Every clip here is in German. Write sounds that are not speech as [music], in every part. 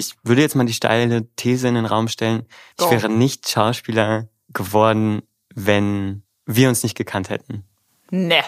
ich würde jetzt mal die steile These in den Raum stellen, ich Go. wäre nicht Schauspieler geworden, wenn wir uns nicht gekannt hätten. Ne.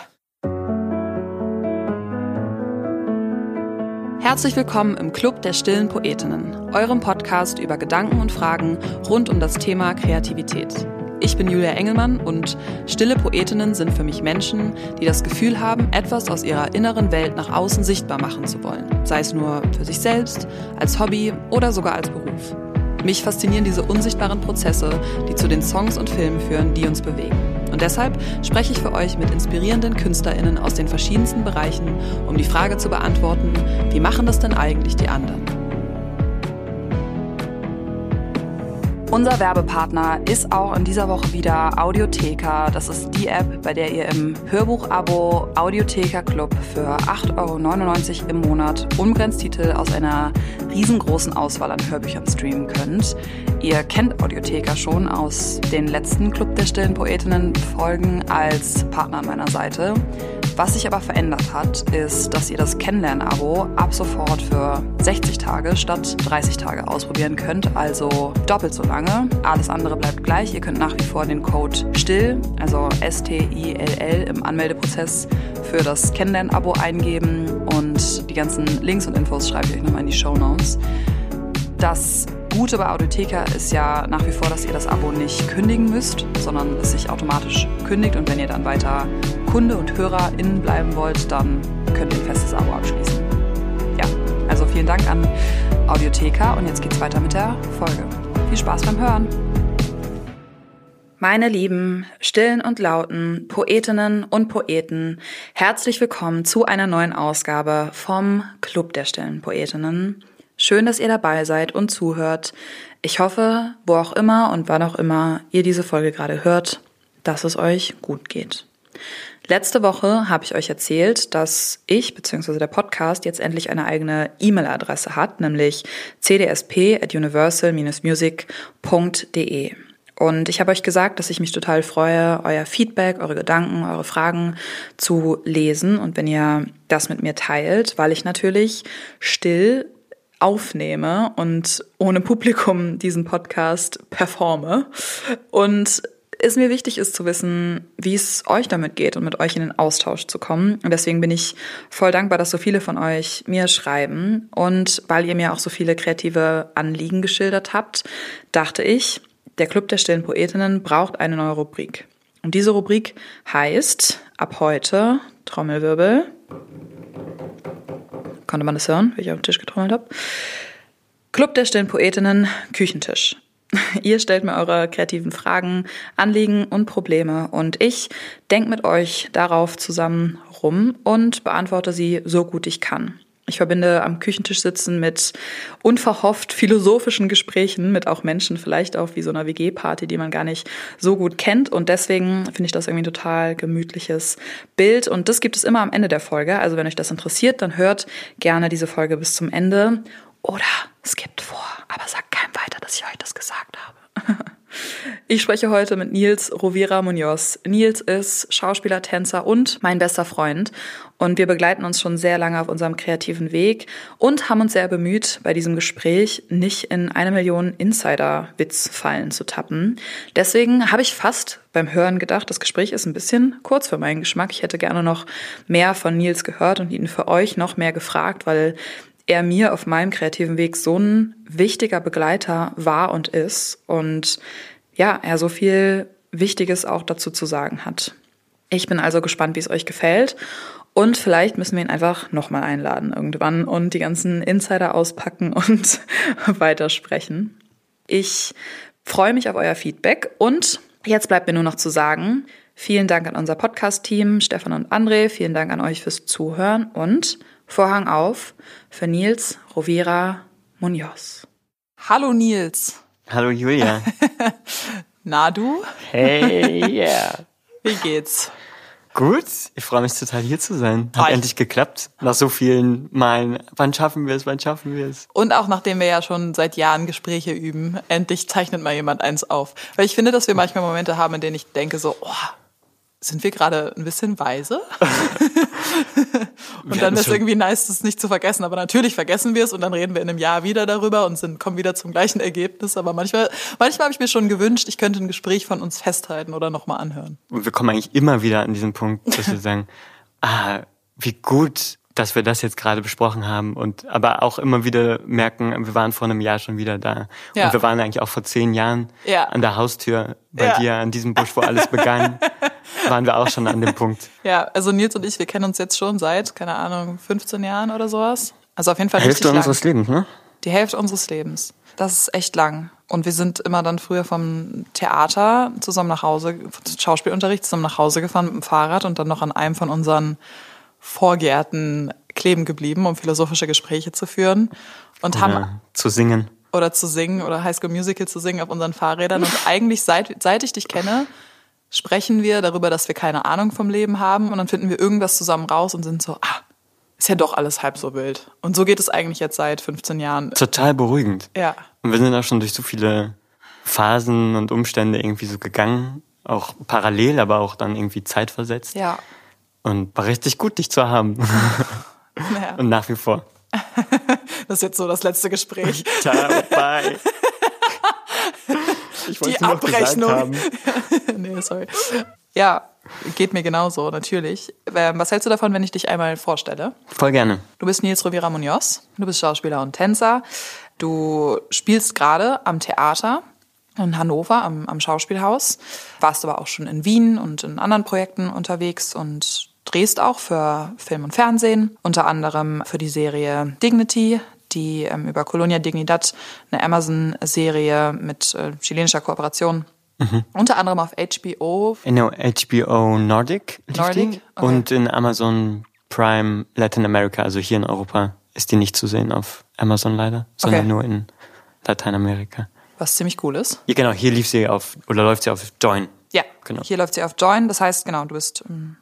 Herzlich willkommen im Club der stillen Poetinnen, eurem Podcast über Gedanken und Fragen rund um das Thema Kreativität. Ich bin Julia Engelmann und stille Poetinnen sind für mich Menschen, die das Gefühl haben, etwas aus ihrer inneren Welt nach außen sichtbar machen zu wollen, sei es nur für sich selbst, als Hobby oder sogar als Beruf. Mich faszinieren diese unsichtbaren Prozesse, die zu den Songs und Filmen führen, die uns bewegen. Und deshalb spreche ich für euch mit inspirierenden KünstlerInnen aus den verschiedensten Bereichen, um die Frage zu beantworten, wie machen das denn eigentlich die anderen? Unser Werbepartner ist auch in dieser Woche wieder Audiotheka. Das ist die App, bei der ihr im Hörbuch-Abo Audiotheka Club für 8,99 Euro im Monat unbegrenzt Titel aus einer riesengroßen Auswahl an Hörbüchern streamen könnt. Ihr kennt Audiotheka schon aus den letzten Club der stillen Poetinnen Folgen als Partner an meiner Seite. Was sich aber verändert hat, ist, dass ihr das Kennenlern-Abo ab sofort für 60 Tage statt 30 Tage ausprobieren könnt, also doppelt so lange. Alles andere bleibt gleich. Ihr könnt nach wie vor den Code STILL, also S-T-I-L-L im Anmeldeprozess für das Kennenlern-Abo eingeben und die ganzen Links und Infos schreibe ich euch nochmal in die Show Notes. Das Gute bei Audiotheka ist ja nach wie vor, dass ihr das Abo nicht kündigen müsst, sondern es sich automatisch kündigt und wenn ihr dann weiter Kunde und HörerInnen bleiben wollt, dann könnt ihr ein festes Abo abschließen. Ja, also vielen Dank an Audiotheka und jetzt geht's weiter mit der Folge. Viel Spaß beim Hören! Meine lieben, stillen und lauten Poetinnen und Poeten, herzlich willkommen zu einer neuen Ausgabe vom Club der stillen Poetinnen. Schön, dass ihr dabei seid und zuhört. Ich hoffe, wo auch immer und wann auch immer ihr diese Folge gerade hört, dass es euch gut geht. Letzte Woche habe ich euch erzählt, dass ich bzw. der Podcast jetzt endlich eine eigene E-Mail-Adresse hat, nämlich cdsp at universal-music.de. Und ich habe euch gesagt, dass ich mich total freue, euer Feedback, eure Gedanken, eure Fragen zu lesen und wenn ihr das mit mir teilt, weil ich natürlich still aufnehme und ohne Publikum diesen Podcast performe. Und es mir wichtig ist zu wissen, wie es euch damit geht und mit euch in den Austausch zu kommen. Und deswegen bin ich voll dankbar, dass so viele von euch mir schreiben. Und weil ihr mir auch so viele kreative Anliegen geschildert habt, dachte ich, der Club der stillen Poetinnen braucht eine neue Rubrik. Und diese Rubrik heißt ab heute Trommelwirbel. Konnte man das hören, wie ich auf den Tisch getrommelt habe? Club der stillen Poetinnen Küchentisch. [laughs] Ihr stellt mir eure kreativen Fragen, Anliegen und Probleme und ich denke mit euch darauf zusammen rum und beantworte sie so gut ich kann. Ich verbinde am Küchentisch sitzen mit unverhofft philosophischen Gesprächen mit auch Menschen, vielleicht auch wie so einer WG-Party, die man gar nicht so gut kennt. Und deswegen finde ich das irgendwie ein total gemütliches Bild. Und das gibt es immer am Ende der Folge. Also wenn euch das interessiert, dann hört gerne diese Folge bis zum Ende. Oder skippt vor, aber sagt keinem weiter, dass ich euch das gesagt habe. [laughs] Ich spreche heute mit Nils Rovira Munoz. Nils ist Schauspieler, Tänzer und mein bester Freund. Und wir begleiten uns schon sehr lange auf unserem kreativen Weg und haben uns sehr bemüht, bei diesem Gespräch nicht in eine Million Insider-Witz-Fallen zu tappen. Deswegen habe ich fast beim Hören gedacht, das Gespräch ist ein bisschen kurz für meinen Geschmack. Ich hätte gerne noch mehr von Nils gehört und ihn für euch noch mehr gefragt, weil er mir auf meinem kreativen Weg so ein wichtiger Begleiter war und ist und ja, er so viel Wichtiges auch dazu zu sagen hat. Ich bin also gespannt, wie es euch gefällt und vielleicht müssen wir ihn einfach nochmal einladen irgendwann und die ganzen Insider auspacken [laughs] und weitersprechen. Ich freue mich auf euer Feedback und jetzt bleibt mir nur noch zu sagen, vielen Dank an unser Podcast-Team, Stefan und André, vielen Dank an euch fürs Zuhören und Vorhang auf für Nils Rovira Munoz. Hallo Nils. Hallo Julia. [laughs] Na du? Hey, yeah. [laughs] Wie geht's? Gut, ich freue mich total hier zu sein. Hat Hi. endlich geklappt. Nach so vielen Malen. Wann schaffen wir es? Wann schaffen wir es? Und auch nachdem wir ja schon seit Jahren Gespräche üben, endlich zeichnet mal jemand eins auf. Weil ich finde, dass wir manchmal Momente haben, in denen ich denke so, oh, sind wir gerade ein bisschen weise? [laughs] [laughs] und dann ist irgendwie nice, das nicht zu vergessen. Aber natürlich vergessen wir es und dann reden wir in einem Jahr wieder darüber und sind, kommen wieder zum gleichen Ergebnis. Aber manchmal, manchmal habe ich mir schon gewünscht, ich könnte ein Gespräch von uns festhalten oder nochmal anhören. Und wir kommen eigentlich immer wieder an diesen Punkt, dass wir [laughs] sagen, ah, wie gut dass wir das jetzt gerade besprochen haben und aber auch immer wieder merken, wir waren vor einem Jahr schon wieder da. Ja. Und wir waren eigentlich auch vor zehn Jahren ja. an der Haustür bei ja. dir, an diesem Busch, wo alles begann, [laughs] waren wir auch schon an dem Punkt. Ja, also Nils und ich, wir kennen uns jetzt schon seit, keine Ahnung, 15 Jahren oder sowas. Also auf jeden Fall Hälfte unseres Lebens, ne? Die Hälfte unseres Lebens. Das ist echt lang. Und wir sind immer dann früher vom Theater zusammen nach Hause, Schauspielunterricht zusammen nach Hause gefahren mit dem Fahrrad und dann noch an einem von unseren Vorgärten kleben geblieben, um philosophische Gespräche zu führen. Und oder haben zu singen. Oder zu singen oder High School Musical zu singen auf unseren Fahrrädern. Und eigentlich, seit, seit ich dich kenne, sprechen wir darüber, dass wir keine Ahnung vom Leben haben. Und dann finden wir irgendwas zusammen raus und sind so, ah, ist ja doch alles halb so wild. Und so geht es eigentlich jetzt seit 15 Jahren. Total beruhigend. Ja. Und wir sind auch schon durch so viele Phasen und Umstände irgendwie so gegangen. Auch parallel, aber auch dann irgendwie zeitversetzt. Ja. Und war richtig gut, dich zu haben. [laughs] Naja. Und nach wie vor. [laughs] Das ist jetzt so das letzte Gespräch. [laughs] Ciao, bye. Ich Die Abrechnung. nee, sorry. Ja, geht mir genauso, natürlich. Ähm, was hältst du davon, wenn ich dich einmal vorstelle? Voll gerne. Du bist Nils Rovira Munoz. Du bist Schauspieler und Tänzer. Du spielst gerade am Theater in Hannover am, am Schauspielhaus. Warst aber auch schon in Wien und in anderen Projekten unterwegs und drehst auch für Film und Fernsehen, unter anderem für die Serie Dignity, die ähm, über Colonia Dignidad, eine Amazon-Serie mit äh, chilenischer Kooperation. Mhm. Unter anderem auf HBO. In HBO Nordic, Nordic? Okay. und in Amazon Prime Latin America, also hier in Europa, ist die nicht zu sehen auf Amazon leider, sondern okay. nur in Lateinamerika. Was ziemlich cool ist. Ja, genau, hier lief sie auf, oder läuft sie auf Join. Ja, genau. hier läuft sie auf Join. Das heißt, genau, du bist ähm,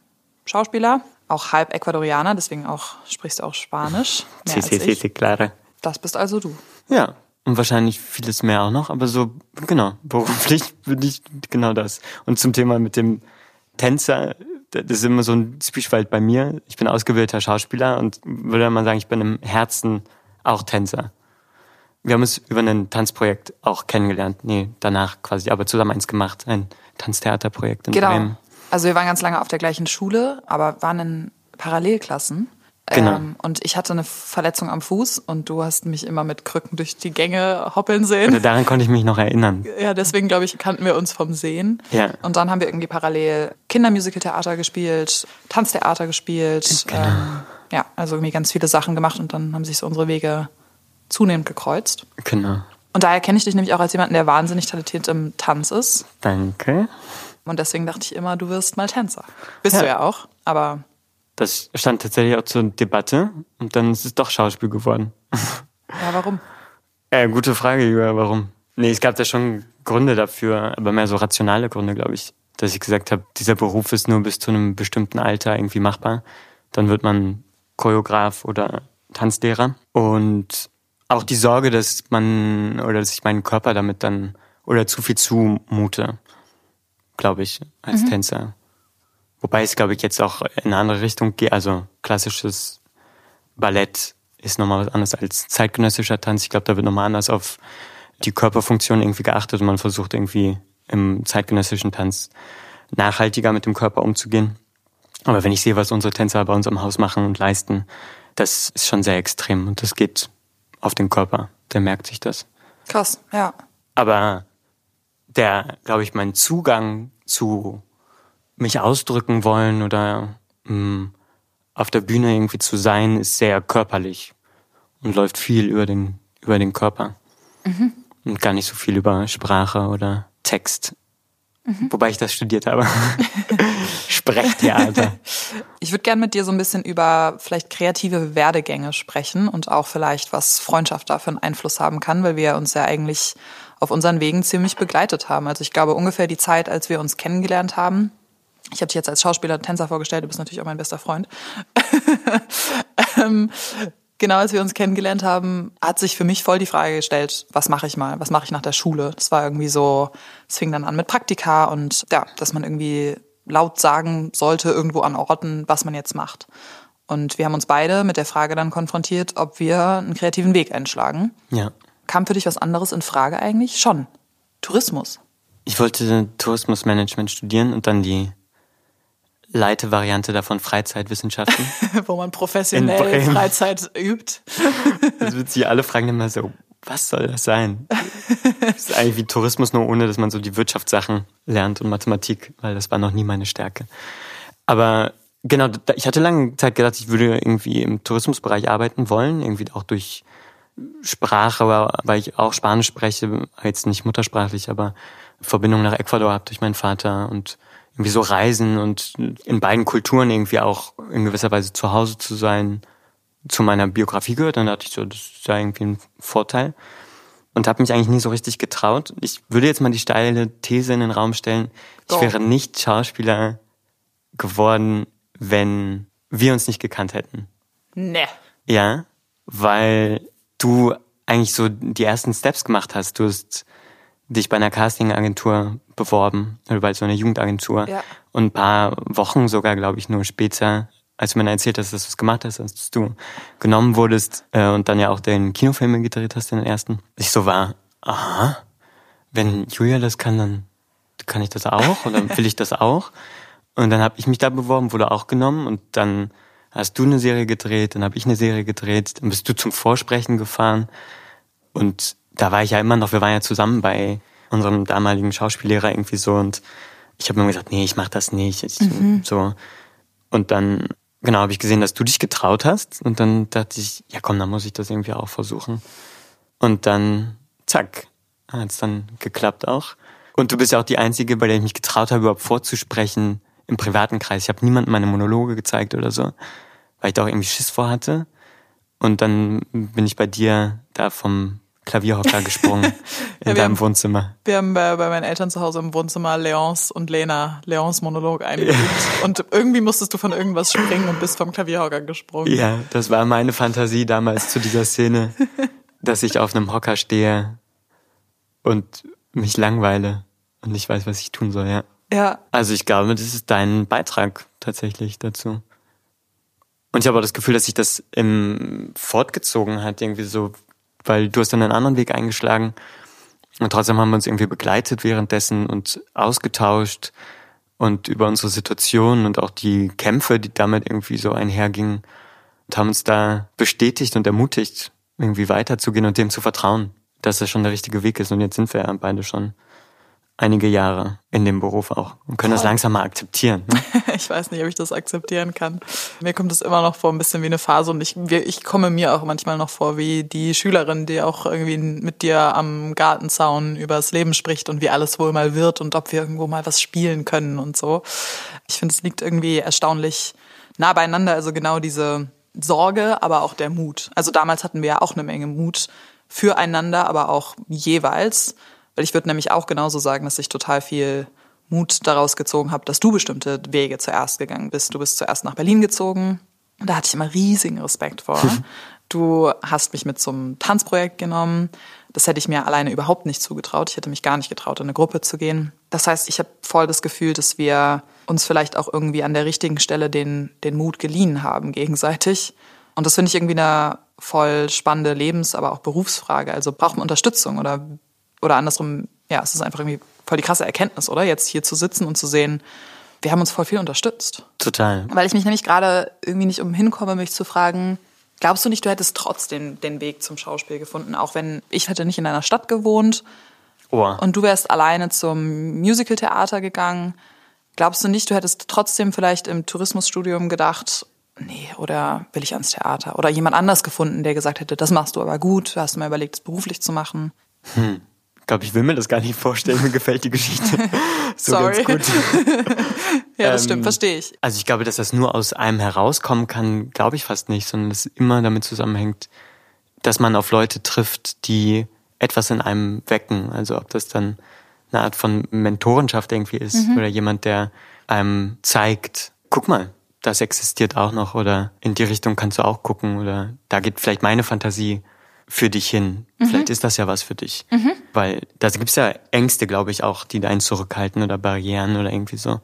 Schauspieler, auch halb Ecuadorianer, deswegen auch sprichst du auch Spanisch. [laughs] Mehr sí, sí, sí, claro. Das bist also du. Ja, und wahrscheinlich vieles mehr auch noch, aber so, genau, beruflich [laughs] bin ich genau das. Und zum Thema mit dem Tänzer, das ist immer so ein Zwiespalt bei mir. Ich bin ausgebildeter Schauspieler und würde mal sagen, ich bin im Herzen auch Tänzer. Wir haben uns über ein Tanzprojekt auch kennengelernt. Nee, danach quasi, aber zusammen eins gemacht, ein Tanztheaterprojekt in genau. Bremen. Also wir waren ganz lange auf der gleichen Schule, aber waren in Parallelklassen. Genau. Ähm, und ich hatte eine Verletzung am Fuß und du hast mich immer mit Krücken durch die Gänge hoppeln sehen. Oder daran konnte ich mich noch erinnern. Ja, deswegen glaube ich, kannten wir uns vom Sehen. Ja. Und dann haben wir irgendwie parallel Kindermusicaltheater gespielt, Tanztheater gespielt. Genau. Ähm, ja, also irgendwie ganz viele Sachen gemacht und dann haben sich so unsere Wege zunehmend gekreuzt. Genau. Und daher kenne ich dich nämlich auch als jemanden, der wahnsinnig talentiert im Tanz ist. Danke. Und deswegen dachte ich immer, du wirst mal Tänzer. Bist ja. du ja auch, aber. Das stand tatsächlich auch zur Debatte und dann ist es doch Schauspiel geworden. Ja, warum? Ja, gute Frage, Julia, warum? Nee, es gab da schon Gründe dafür, aber mehr so rationale Gründe, glaube ich. Dass ich gesagt habe, dieser Beruf ist nur bis zu einem bestimmten Alter irgendwie machbar. Dann wird man Choreograf oder Tanzlehrer. Und auch die Sorge, dass man oder dass ich meinen Körper damit dann oder zu viel zumute glaube ich, als mhm. Tänzer. Wobei es, glaube ich, jetzt auch in eine andere Richtung geht. Also klassisches Ballett ist nochmal was anderes als zeitgenössischer Tanz. Ich glaube, da wird nochmal anders auf die Körperfunktion irgendwie geachtet und man versucht irgendwie im zeitgenössischen Tanz nachhaltiger mit dem Körper umzugehen. Aber wenn ich sehe, was unsere Tänzer bei uns am Haus machen und leisten, das ist schon sehr extrem und das geht auf den Körper. Der merkt sich das. Krass, ja. Aber der, glaube ich, mein Zugang zu mich ausdrücken wollen oder mh, mm, auf der Bühne irgendwie zu sein, ist sehr körperlich und läuft viel über den, über den Körper. Mhm. Und gar nicht so viel über Sprache oder Text. Mhm. Wobei ich das studiert habe. [laughs] Sprechtheater. Ich würde gerne mit dir so ein bisschen über vielleicht kreative Werdegänge sprechen und auch vielleicht, was Freundschaft da für einen Einfluss haben kann, weil wir uns ja eigentlich auf unseren Wegen ziemlich begleitet haben. Also ich glaube ungefähr die Zeit, als wir uns kennengelernt haben. Ich habe dich jetzt als Schauspieler und Tänzer vorgestellt, du bist natürlich auch mein bester Freund. [laughs] ähm, genau als wir uns kennengelernt haben, hat sich für mich voll die Frage gestellt, was mache ich mal, was mache ich nach der Schule? Das war irgendwie so, es fing dann an mit Praktika und ja, dass man irgendwie laut sagen sollte irgendwo an Orten, was man jetzt macht. Und wir haben uns beide mit der Frage dann konfrontiert, ob wir einen kreativen Weg einschlagen. Ja. Kam für dich was anderes in Frage eigentlich? Schon. Tourismus. Ich wollte Tourismusmanagement studieren und dann die Leite-Variante davon Freizeitwissenschaften. [laughs] Wo man professionell Freizeit übt. [laughs] das wird sie alle fragen immer so, was soll das sein? Das ist eigentlich wie Tourismus, nur ohne, dass man so die Wirtschaftssachen lernt und Mathematik, weil das war noch nie meine Stärke. Aber genau, ich hatte lange Zeit gedacht, ich würde irgendwie im Tourismusbereich arbeiten wollen, irgendwie auch durch Sprache, weil ich auch Spanisch spreche, jetzt nicht muttersprachlich, aber Verbindung nach Ecuador habe durch meinen Vater und irgendwie so reisen und in beiden Kulturen irgendwie auch in gewisser Weise zu Hause zu sein, zu meiner Biografie gehört. Dann dachte ich so, das ist ja irgendwie ein Vorteil. Und habe mich eigentlich nie so richtig getraut. Ich würde jetzt mal die steile These in den Raum stellen, ich oh. wäre nicht Schauspieler geworden, wenn wir uns nicht gekannt hätten. Ne. Ja, weil du eigentlich so die ersten Steps gemacht hast. Du hast dich bei einer Castingagentur beworben oder bei so einer Jugendagentur. Ja. Und ein paar Wochen sogar, glaube ich, nur später, als du mir erzählt hast, dass du es gemacht hast, dass du genommen wurdest äh, und dann ja auch den Kinofilm gedreht hast, den ersten. Ich so war, aha, wenn Julia das kann, dann kann ich das auch oder will ich das auch? Und dann habe ich mich da beworben, wurde auch genommen und dann hast du eine Serie gedreht, dann habe ich eine Serie gedreht, dann bist du zum Vorsprechen gefahren und da war ich ja immer noch, wir waren ja zusammen bei unserem damaligen Schauspiellehrer irgendwie so und ich habe immer gesagt, nee, ich mach das nicht. Ich, mhm. So. Und dann, genau, habe ich gesehen, dass du dich getraut hast und dann dachte ich, ja komm, dann muss ich das irgendwie auch versuchen. Und dann, zack, hat's dann geklappt auch. Und du bist ja auch die Einzige, bei der ich mich getraut habe, überhaupt vorzusprechen im privaten Kreis. Ich habe niemandem meine Monologe gezeigt oder so, weil ich da auch irgendwie Schiss vor hatte. Und dann bin ich bei dir da vom Klavierhocker gesprungen [laughs] in ja, deinem haben, Wohnzimmer. Wir haben bei, bei, meinen Eltern zu Hause im Wohnzimmer Leons und Lena, Leons Monolog eingeübt. Ja. Und irgendwie musstest du von irgendwas springen und bist vom Klavierhocker gesprungen. Ja, das war meine Fantasie damals zu dieser Szene, [laughs] dass ich auf einem Hocker stehe und mich langweile und nicht weiß, was ich tun soll, ja. Ja. Also ich glaube, das ist dein Beitrag tatsächlich dazu. Und ich habe auch das Gefühl, dass sich das im fortgezogen hat, irgendwie so weil du hast dann einen anderen Weg eingeschlagen. Und trotzdem haben wir uns irgendwie begleitet währenddessen und ausgetauscht und über unsere Situation und auch die Kämpfe, die damit irgendwie so einhergingen und haben uns da bestätigt und ermutigt, irgendwie weiterzugehen und dem zu vertrauen, dass das schon der richtige Weg ist. Und jetzt sind wir ja beide schon einige Jahre in dem Beruf auch und können Voll. das langsam mal akzeptieren. Ne? [laughs] ich weiß nicht, ob ich das akzeptieren kann. Mir kommt es immer noch vor ein bisschen wie eine Phase und ich, ich komme mir auch manchmal noch vor wie die Schülerin, die auch irgendwie mit dir am Gartenzaun über das Leben spricht und wie alles wohl mal wird und ob wir irgendwo mal was spielen können und so. Ich finde, es liegt irgendwie erstaunlich nah beieinander, also genau diese Sorge, aber auch der Mut. Also damals hatten wir ja auch eine Menge Mut füreinander, aber auch jeweils. Weil ich würde nämlich auch genauso sagen, dass ich total viel Mut daraus gezogen habe, dass du bestimmte Wege zuerst gegangen bist. Du bist zuerst nach Berlin gezogen. Und da hatte ich immer riesigen Respekt vor. [laughs] Du hast mich mit zum Tanzprojekt genommen. Das hätte ich mir alleine überhaupt nicht zugetraut. Ich hätte mich gar nicht getraut, in eine Gruppe zu gehen. Das heißt, ich habe voll das Gefühl, dass wir uns vielleicht auch irgendwie an der richtigen Stelle den, den Mut geliehen haben gegenseitig. Und das finde ich irgendwie eine voll spannende Lebens-, aber auch Berufsfrage. Also braucht man Unterstützung oder oder andersrum, ja, es ist einfach irgendwie voll die krasse Erkenntnis, oder? Jetzt hier zu sitzen und zu sehen, wir haben uns voll viel unterstützt. Total. Weil ich mich nämlich gerade irgendwie nicht umhinkomme, mich zu fragen, glaubst du nicht, du hättest trotzdem den Weg zum Schauspiel gefunden, auch wenn ich hätte nicht in deiner Stadt gewohnt oh. und du wärst alleine zum Musicaltheater gegangen. Glaubst du nicht, du hättest trotzdem vielleicht im Tourismusstudium gedacht, nee, oder will ich ans Theater? Oder jemand anders gefunden, der gesagt hätte, das machst du aber gut, hast du mal überlegt, es beruflich zu machen? Hm glaube, ich will mir das gar nicht vorstellen. Mir gefällt die Geschichte [laughs] so Sorry. ganz gut. [laughs] ja, das ähm, stimmt, verstehe ich. Also ich glaube, dass das nur aus einem herauskommen kann, glaube ich fast nicht, sondern es immer damit zusammenhängt, dass man auf Leute trifft, die etwas in einem wecken. Also ob das dann eine Art von Mentorenschaft irgendwie ist mhm. oder jemand, der einem zeigt, guck mal, das existiert auch noch oder in die Richtung kannst du auch gucken oder da geht vielleicht meine Fantasie für dich hin. Mhm. Vielleicht ist das ja was für dich. Mhm. Weil da gibt's ja Ängste, glaube ich, auch, die einen zurückhalten oder Barrieren oder irgendwie so.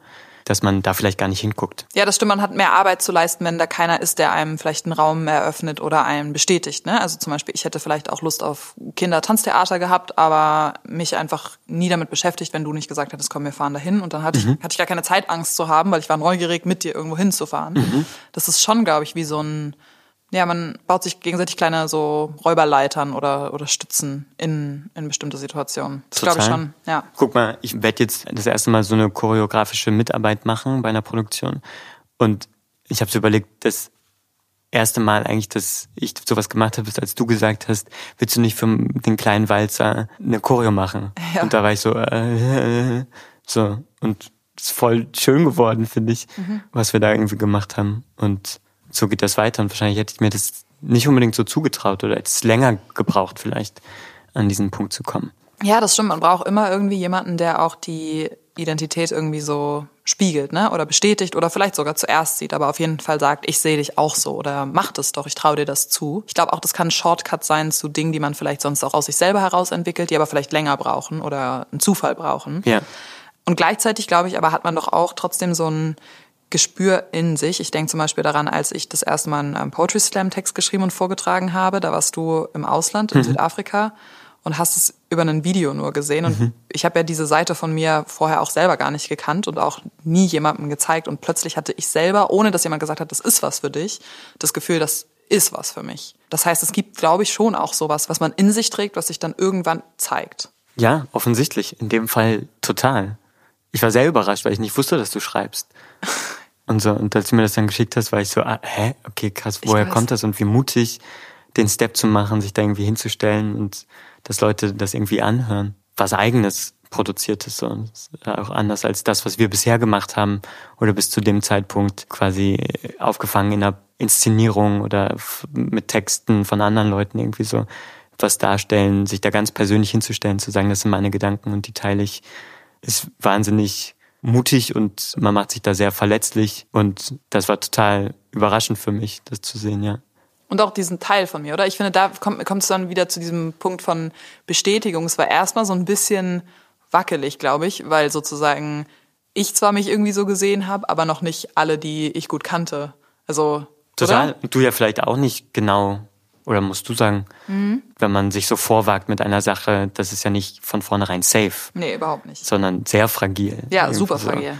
dass man da vielleicht gar nicht hinguckt. Ja, das stimmt. Man hat mehr Arbeit zu leisten, wenn da keiner ist, der einem vielleicht einen Raum eröffnet oder einen bestätigt. Ne? Also zum Beispiel, ich hätte vielleicht auch Lust auf Kindertanztheater gehabt, aber mich einfach nie damit beschäftigt, wenn du nicht gesagt hättest, komm, wir fahren dahin. Und dann hatte, mhm. ich, hatte ich gar keine Zeit, Angst zu haben, weil ich war neugierig, mit dir irgendwo hinzufahren. Mhm. Das ist schon, glaube ich, wie so ein ja, man baut sich gegenseitig kleine so Räuberleitern oder, oder Stützen in, in bestimmte Situationen. Das glaube ich schon, ja. Guck mal, ich werde jetzt das erste Mal so eine choreografische Mitarbeit machen bei einer Produktion. Und ich habe so überlegt, das erste Mal eigentlich, dass ich sowas gemacht habe, ist, als du gesagt hast, willst du nicht für den kleinen Walzer eine Choreo machen? [laughs] Ja. Und da war ich so, äh, [laughs] so. Und es ist voll schön geworden, finde ich, mhm. was wir da irgendwie gemacht haben. Und so geht das weiter. Und wahrscheinlich hätte ich mir das nicht unbedingt so zugetraut oder hätte es länger gebraucht, vielleicht an diesen Punkt zu kommen. Ja, das stimmt. Man braucht immer irgendwie jemanden, der auch die Identität irgendwie so spiegelt, ne? Oder bestätigt oder vielleicht sogar zuerst sieht, aber auf jeden Fall sagt, ich sehe dich auch so oder mach das doch, ich traue dir das zu. Ich glaube auch, das kann ein Shortcut sein zu Dingen, die man vielleicht sonst auch aus sich selber heraus entwickelt, die aber vielleicht länger brauchen oder einen Zufall brauchen. Ja. Und gleichzeitig, glaube ich, aber hat man doch auch trotzdem so ein Gespür in sich. Ich denke zum Beispiel daran, als ich das erste Mal einen Poetry Slam Text geschrieben und vorgetragen habe, da warst du im Ausland, in mhm. Südafrika und hast es über ein Video nur gesehen. Und mhm. ich habe ja diese Seite von mir vorher auch selber gar nicht gekannt und auch nie jemandem gezeigt. Und plötzlich hatte ich selber, ohne dass jemand gesagt hat, das ist was für dich, das Gefühl, das ist was für mich. Das heißt, es gibt, glaube ich, schon auch sowas, was man in sich trägt, was sich dann irgendwann zeigt. Ja, offensichtlich. In dem Fall total. Ich war sehr überrascht, weil ich nicht wusste, dass du schreibst. Und so, und als du mir das dann geschickt hast, war ich so, ah, hä, okay, krass, woher kommt das und wie mutig, den Step zu machen, sich da irgendwie hinzustellen und dass Leute das irgendwie anhören. Was eigenes produziert ist, so. auch anders als das, was wir bisher gemacht haben oder bis zu dem Zeitpunkt quasi aufgefangen in einer Inszenierung oder mit Texten von anderen Leuten irgendwie so was darstellen, sich da ganz persönlich hinzustellen, zu sagen, das sind meine Gedanken und die teile ich, ist wahnsinnig mutig und man macht sich da sehr verletzlich und das war total überraschend für mich, das zu sehen, ja. Und auch diesen Teil von mir, oder? Ich finde, da kommt, kommt es dann wieder zu diesem Punkt von Bestätigung. Es war erstmal so ein bisschen wackelig, glaube ich, weil sozusagen ich zwar mich irgendwie so gesehen habe, aber noch nicht alle, die ich gut kannte. Also total. Oder? Du ja vielleicht auch nicht genau oder musst du sagen, mhm. wenn man sich so vorwagt mit einer Sache, das ist ja nicht von vornherein safe. Nee, überhaupt nicht. Sondern sehr fragil. Ja, super so. fragil.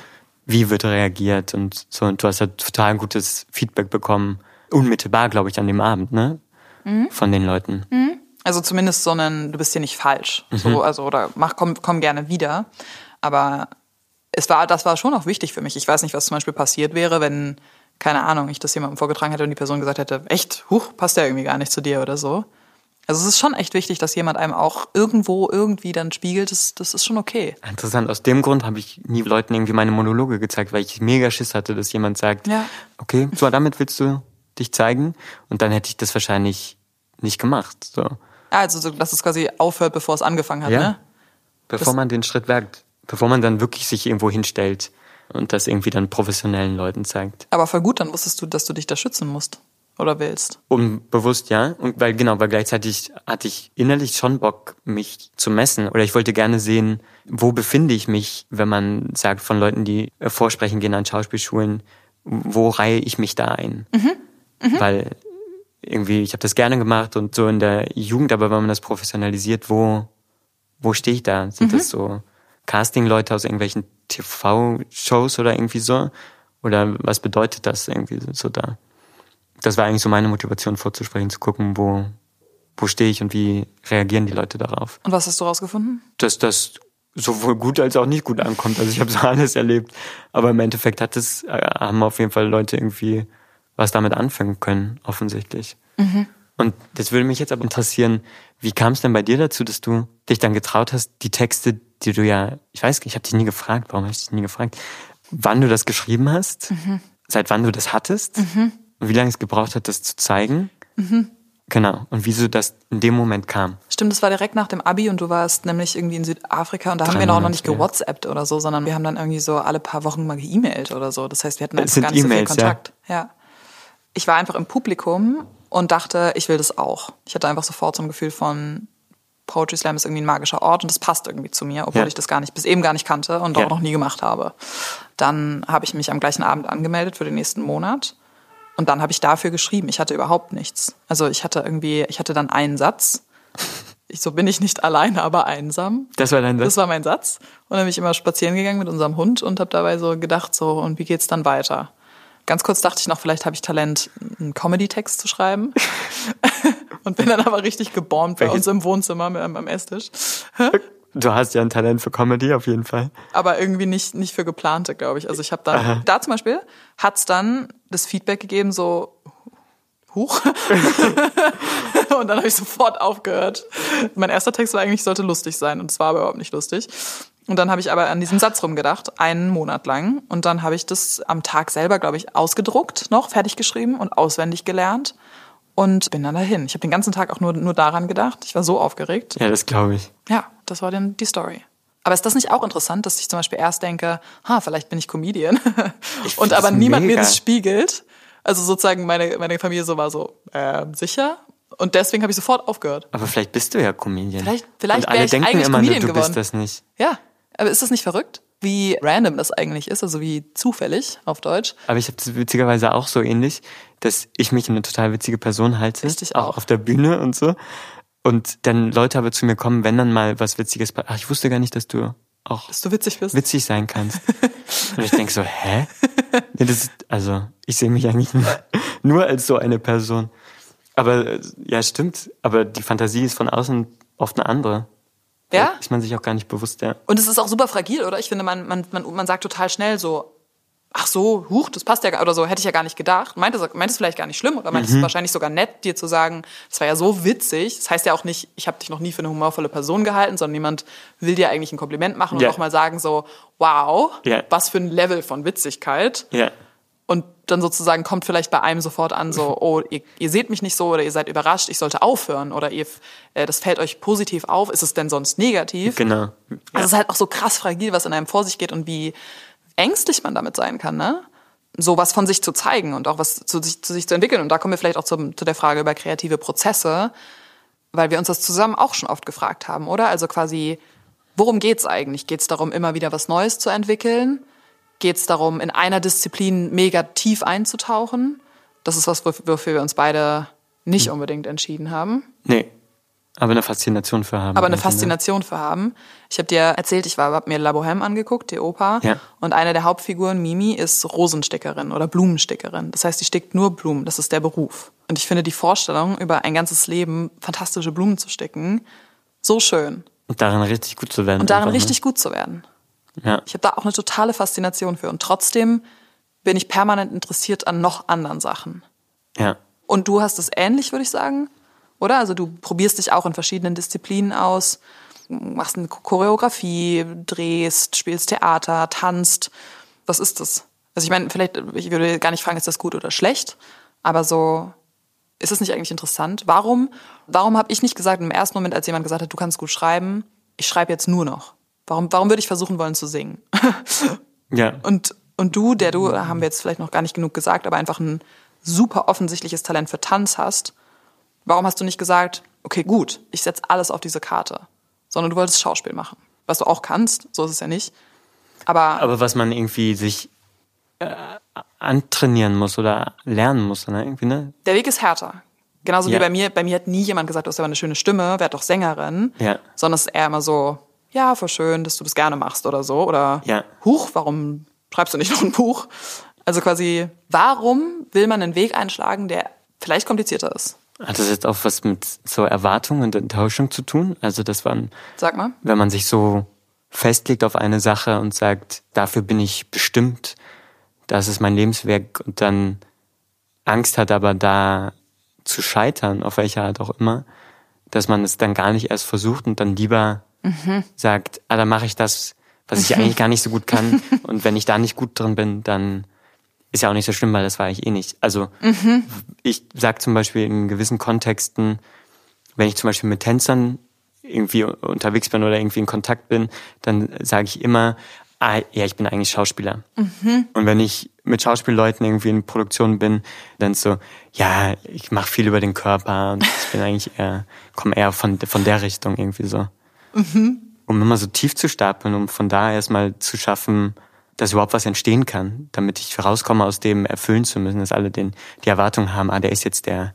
Wie wird reagiert und so. Und du hast ja total gutes Feedback bekommen. Unmittelbar, glaube ich, an dem Abend, ne? Mhm. Von den Leuten. Mhm. Also zumindest so ein, du bist hier nicht falsch. Mhm. So, also, oder mach, komm, komm gerne wieder. Aber es war, das war schon auch wichtig für mich. Ich weiß nicht, was zum Beispiel passiert wäre, wenn keine Ahnung, ich das jemandem vorgetragen hätte und die Person gesagt hätte, echt, huch, passt ja irgendwie gar nicht zu dir oder so. Also es ist schon echt wichtig, dass jemand einem auch irgendwo irgendwie dann spiegelt, das, das ist schon okay. Interessant, aus dem Grund habe ich nie Leuten irgendwie meine Monologe gezeigt, weil ich mega Schiss hatte, dass jemand sagt, ja. okay, so damit willst du dich zeigen und dann hätte ich das wahrscheinlich nicht gemacht. So. Also, dass es quasi aufhört, bevor es angefangen hat, ja. ne? Bevor das man den Schritt wagt, bevor man dann wirklich sich irgendwo hinstellt und das irgendwie dann professionellen Leuten zeigt. Aber voll gut, dann wusstest du, dass du dich da schützen musst oder willst. Unbewusst, ja. Und weil, genau, weil gleichzeitig hatte ich innerlich schon Bock, mich zu messen. Oder ich wollte gerne sehen, wo befinde ich mich, wenn man sagt von Leuten, die vorsprechen gehen an Schauspielschulen, wo reihe ich mich da ein? Mhm. Mhm. Weil irgendwie, ich habe das gerne gemacht und so in der Jugend, aber wenn man das professionalisiert, wo, wo stehe ich da? Sind mhm. das so Casting-Leute aus irgendwelchen TV-Shows oder irgendwie so? Oder was bedeutet das irgendwie so da? Das war eigentlich so meine Motivation vorzusprechen, zu gucken, wo, wo stehe ich und wie reagieren die Leute darauf. Und was hast du rausgefunden? Dass das sowohl gut als auch nicht gut ankommt. Also ich habe so [laughs] alles erlebt. Aber im Endeffekt hat es, äh, haben auf jeden Fall Leute irgendwie was damit anfangen können, offensichtlich. Mhm. Und das würde mich jetzt aber interessieren, wie kam es denn bei dir dazu, dass du dich dann getraut hast, die Texte, die du ja, ich weiß, ich habe dich nie gefragt, warum habe ich dich nie gefragt, wann du das geschrieben hast, mhm. seit wann du das hattest mhm. und wie lange es gebraucht hat, das zu zeigen. Mhm. Genau. Und wieso das in dem Moment kam. Stimmt, das war direkt nach dem Abi und du warst nämlich irgendwie in Südafrika und da Drei haben wir noch, noch nicht gewhatsappt oder so, sondern wir haben dann irgendwie so alle paar Wochen mal geemailt oder so. Das heißt, wir hatten einfach gar nicht e so viel Kontakt. Ja. ja. Ich war einfach im Publikum und dachte, ich will das auch. Ich hatte einfach sofort so ein Gefühl von, Poetry Slam ist irgendwie ein magischer Ort und das passt irgendwie zu mir, obwohl ja. ich das gar nicht, bis eben gar nicht kannte und ja. auch noch nie gemacht habe. Dann habe ich mich am gleichen Abend angemeldet für den nächsten Monat. Und dann habe ich dafür geschrieben. Ich hatte überhaupt nichts. Also ich hatte irgendwie, ich hatte dann einen Satz. Ich, so bin ich nicht alleine, aber einsam. Das war dein Satz? Das war mein Satz. Und dann bin ich immer spazieren gegangen mit unserem Hund und habe dabei so gedacht, so, und wie geht's dann weiter? Ganz kurz dachte ich noch, vielleicht habe ich Talent, einen Comedy-Text zu schreiben. [laughs] und bin dann aber richtig gebombt bei uns im Wohnzimmer am Esstisch. [laughs] Du hast ja ein Talent für Comedy auf jeden Fall. Aber irgendwie nicht, nicht für geplante, glaube ich. Also ich habe Aha. da zum Beispiel, hat's dann das Feedback gegeben, so, huch. [laughs] und dann habe ich sofort aufgehört. Mein erster Text war eigentlich, sollte lustig sein und es war aber überhaupt nicht lustig. Und dann habe ich aber an diesem Satz rumgedacht, einen Monat lang. Und dann habe ich das am Tag selber, glaube ich, ausgedruckt noch, fertig geschrieben und auswendig gelernt und bin dann dahin. Ich habe den ganzen Tag auch nur, nur daran gedacht. Ich war so aufgeregt. Ja, das glaube ich. Ja, das war dann die Story. Aber ist das nicht auch interessant, dass ich zum Beispiel erst denke, ha, vielleicht bin ich Comedian [laughs] ich und aber niemand mega. mir das spiegelt? Also sozusagen meine, meine Familie so war so, äh, sicher? Und deswegen habe ich sofort aufgehört. Aber vielleicht bist du ja Comedian. Vielleicht, vielleicht und alle ich denken eigentlich immer, Comedian du geworden. bist das nicht. Ja, aber ist das nicht verrückt? Wie random das eigentlich ist, also wie zufällig auf Deutsch. Aber ich habe das witzigerweise auch so ähnlich, dass ich mich eine total witzige Person halte. Richtig auch. auch auf der Bühne und so. Und dann Leute aber zu mir kommen, wenn dann mal was Witziges Ach, ich wusste gar nicht, dass du auch dass du witzig bist. Witzig sein kannst. und ich denke so, hä? Nee, das ist, also, ich sehe mich eigentlich nur, nur als so eine Person. Aber ja, stimmt. Aber die Fantasie ist von außen oft eine andere. Ja? Ist man sich auch gar nicht bewusst, ja. Und es ist auch super fragil, oder? Ich finde, man, man, man, man sagt total schnell so, ach so, huch, das passt ja gar oder so, hätte ich ja gar nicht gedacht. Meint es, meint es vielleicht gar nicht schlimm oder meint mhm. es wahrscheinlich sogar nett, dir zu sagen, das war ja so witzig. Das heißt ja auch nicht, ich habe dich noch nie für eine humorvolle Person gehalten, sondern jemand will dir eigentlich ein Kompliment machen yeah. und auch mal sagen so, wow, yeah. was für ein Level von Witzigkeit. Yeah. Und dann sozusagen kommt vielleicht bei einem sofort an so, [laughs] oh, ihr, ihr seht mich nicht so oder ihr seid überrascht, ich sollte aufhören oder ihr, äh, das fällt euch positiv auf, ist es denn sonst negativ? Genau. Also es ist halt auch so krass fragil, was in einem vor sich geht und wie ängstlich man damit sein kann, ne? Sowas von sich zu zeigen und auch was zu sich zu, sich zu entwickeln. Und da kommen wir vielleicht auch zum, zu der Frage über kreative Prozesse, weil wir uns das zusammen auch schon oft gefragt haben, oder? Also quasi, worum geht's eigentlich? Geht's darum, immer wieder was Neues zu entwickeln? Geht's darum, in einer Disziplin mega tief einzutauchen? Das ist was, wofür wir uns beide nicht hm. unbedingt entschieden haben. Nee. Aber eine Faszination für haben. Aber eine Faszination für haben. Ich habe dir erzählt, ich war, hab mir La Bohème angeguckt, die Oper. Ja. Und eine der Hauptfiguren, Mimi, ist Rosenstickerin oder Blumenstickerin. Das heißt, die stickt nur Blumen. Das ist der Beruf. Und ich finde die Vorstellung, über ein ganzes Leben fantastische Blumen zu sticken, so schön. Und darin richtig gut zu werden. Und darin einfach, ne? richtig ne? gut zu werden. Ja. Ich habe da auch eine totale Faszination für. Und trotzdem bin ich permanent interessiert an noch anderen Sachen. Ja. Und du hast es ähnlich, würde ich sagen oder? Also du probierst dich auch in verschiedenen Disziplinen aus, machst eine Choreografie, drehst, spielst Theater, tanzt. Was ist das? Also ich meine, vielleicht, ich würde gar nicht fragen, ist das gut oder schlecht, aber so, ist es nicht eigentlich interessant? Warum, warum habe ich nicht gesagt im ersten Moment, als jemand gesagt hat, du kannst gut schreiben, ich schreibe jetzt nur noch? Warum, warum würde ich versuchen wollen zu singen? [laughs] ja. Und, und du, der du, haben wir jetzt vielleicht noch gar nicht genug gesagt, aber einfach ein super offensichtliches Talent für Tanz hast, Warum hast du nicht gesagt, okay, gut, ich setze alles auf diese Karte, sondern du wolltest Schauspiel machen, was du auch kannst, so ist es ja nicht. Aber, aber was man irgendwie sich äh, antrainieren muss oder lernen muss, ne? Irgendwie, ne? Der Weg ist härter. Genauso ja. wie bei mir. Bei mir hat nie jemand gesagt, du hast aber eine schöne Stimme, werd doch Sängerin. Ja. Sondern es ist eher immer so, ja, voll schön, dass du das gerne machst oder so. Oder ja. Huch, warum schreibst du nicht noch ein Buch? Also quasi, warum will man einen Weg einschlagen, der vielleicht komplizierter ist? Hat das jetzt auch was mit so Erwartung und Enttäuschung zu tun? Also, das waren. Sag mal. Wenn man sich so festlegt auf eine Sache und sagt, dafür bin ich bestimmt, das ist mein Lebenswerk und dann Angst hat, aber da zu scheitern, auf welche Art auch immer, dass man es dann gar nicht erst versucht und dann lieber mhm. sagt, ah, dann mache ich das, was ich eigentlich gar nicht so gut kann. [laughs] Und wenn ich da nicht gut drin bin, dann ist ja auch nicht so schlimm, weil das war ich eh nicht. Also mhm. ich sag zum Beispiel in gewissen Kontexten, wenn ich zum Beispiel mit Tänzern irgendwie unterwegs bin oder irgendwie in Kontakt bin, dann sage ich immer, ah, ja, ich bin eigentlich Schauspieler. Mhm. Und wenn ich mit Schauspielleuten irgendwie in Produktion bin, dann so, ja, ich mache viel über den Körper und ich bin eigentlich eher, komme eher von, von der Richtung irgendwie so. Mhm. Um immer so tief zu stapeln, um von da erstmal zu schaffen, dass überhaupt was entstehen kann, damit ich rauskomme aus dem erfüllen zu müssen, dass alle den, die Erwartung haben, ah, der ist jetzt der,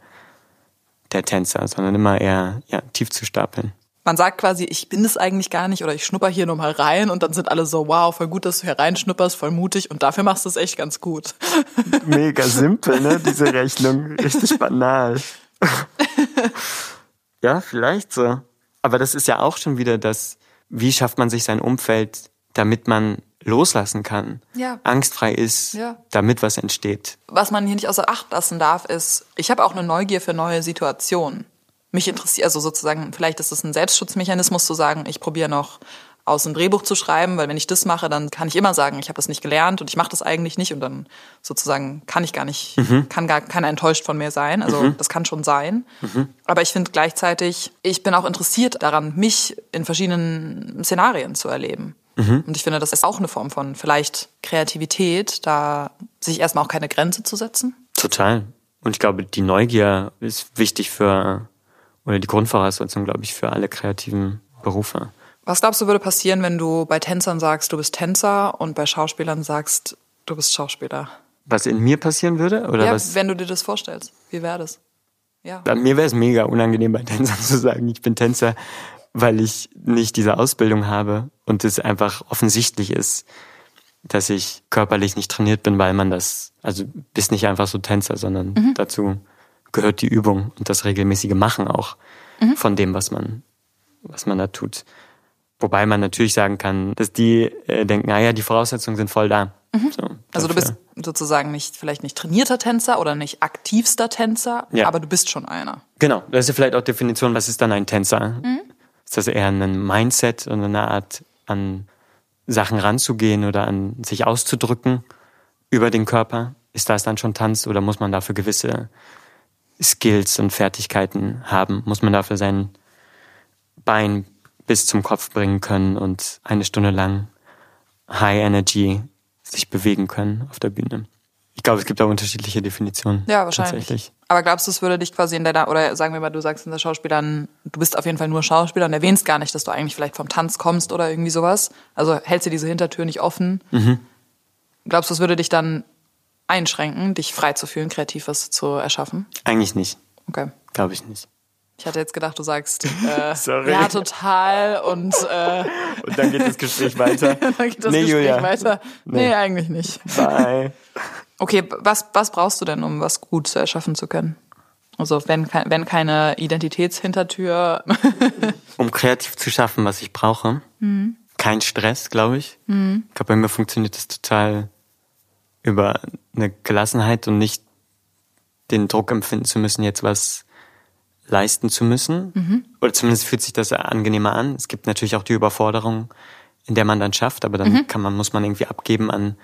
der Tänzer, sondern immer eher ja, tief zu stapeln. Man sagt quasi, ich bin es eigentlich gar nicht oder ich schnupper hier nur mal rein und dann sind alle so, wow, voll gut, dass du hier reinschnupperst, voll mutig und dafür machst du es echt ganz gut. [laughs] Mega simpel, ne, diese Rechnung. Richtig banal. [laughs] ja, vielleicht so. Aber das ist ja auch schon wieder das, wie schafft man sich sein Umfeld, damit man loslassen kann, ja. angstfrei ist, ja. damit was entsteht. Was man hier nicht außer Acht lassen darf, ist, ich habe auch eine Neugier für neue Situationen. Mich interessiert, also sozusagen, vielleicht ist es ein Selbstschutzmechanismus zu sagen, ich probiere noch aus ein Drehbuch zu schreiben, weil wenn ich das mache, dann kann ich immer sagen, ich habe das nicht gelernt und ich mache das eigentlich nicht und dann sozusagen kann ich gar nicht, mhm. kann gar keiner enttäuscht von mir sein. Also mhm. das kann schon sein. Mhm. Aber ich finde gleichzeitig, ich bin auch interessiert daran, mich in verschiedenen Szenarien zu erleben. Mhm. Und ich finde, das ist auch eine Form von vielleicht Kreativität, da sich erstmal auch keine Grenze zu setzen. Total. Und ich glaube, die Neugier ist wichtig für, oder die Grundvoraussetzung, glaube ich, für alle kreativen Berufe. Was glaubst du, würde passieren, wenn du bei Tänzern sagst, du bist Tänzer und bei Schauspielern sagst, du bist Schauspieler? Was in mir passieren würde? Oder ja, was? wenn du dir das vorstellst. Wie wäre das? Ja. Bei mir wäre es mega unangenehm, bei Tänzern [laughs] zu sagen, ich bin Tänzer, weil ich nicht diese Ausbildung habe und es einfach offensichtlich ist, dass ich körperlich nicht trainiert bin, weil man das, also bist nicht einfach so Tänzer, sondern mhm. dazu gehört die Übung und das regelmäßige Machen auch mhm. von dem, was man, was man da tut. Wobei man natürlich sagen kann, dass die äh, denken, naja, ah die Voraussetzungen sind voll da. Mhm. So, also du bist sozusagen nicht, vielleicht nicht trainierter Tänzer oder nicht aktivster Tänzer, ja. aber du bist schon einer. Genau, das ist ja vielleicht auch Definition, was ist dann ein Tänzer? Mhm. Ist das eher ein Mindset und eine Art an Sachen ranzugehen oder an sich auszudrücken über den Körper? Ist das dann schon Tanz oder muss man dafür gewisse Skills und Fertigkeiten haben? Muss man dafür sein Bein bis zum Kopf bringen können und eine Stunde lang High Energy sich bewegen können auf der Bühne. Ich glaube, es gibt auch unterschiedliche Definitionen. Ja, wahrscheinlich. Aber glaubst du, es würde dich quasi in deiner, oder sagen wir mal, du sagst in der Schauspielern, du bist auf jeden Fall nur Schauspieler und erwähnst gar nicht, dass du eigentlich vielleicht vom Tanz kommst oder irgendwie sowas. Also hältst du diese Hintertür nicht offen. Mhm. Glaubst du, es würde dich dann einschränken, dich frei zu fühlen, kreativ was zu erschaffen? Eigentlich nicht. Okay. Glaube ich nicht. Ich hatte jetzt gedacht, du sagst, äh, [laughs] Sorry. ja, total und äh, [laughs] Und dann geht das Gespräch weiter. [laughs] dann geht das nee, Gespräch Julia. weiter. Nee. nee, eigentlich nicht. Bye. Okay, was, was brauchst du denn, um was gut zu erschaffen zu können? Also wenn, wenn keine Identitätshintertür. um kreativ zu schaffen, was ich brauche. Mhm. Kein Stress, glaube ich. Mhm. Ich glaube, bei mir funktioniert das total über eine Gelassenheit und nicht den Druck empfinden zu müssen, jetzt was leisten zu müssen. Mhm. Oder zumindest fühlt sich das angenehmer an. Es gibt natürlich auch die Überforderung, in der man dann schafft, aber dann mhm. kann man, muss man irgendwie abgeben an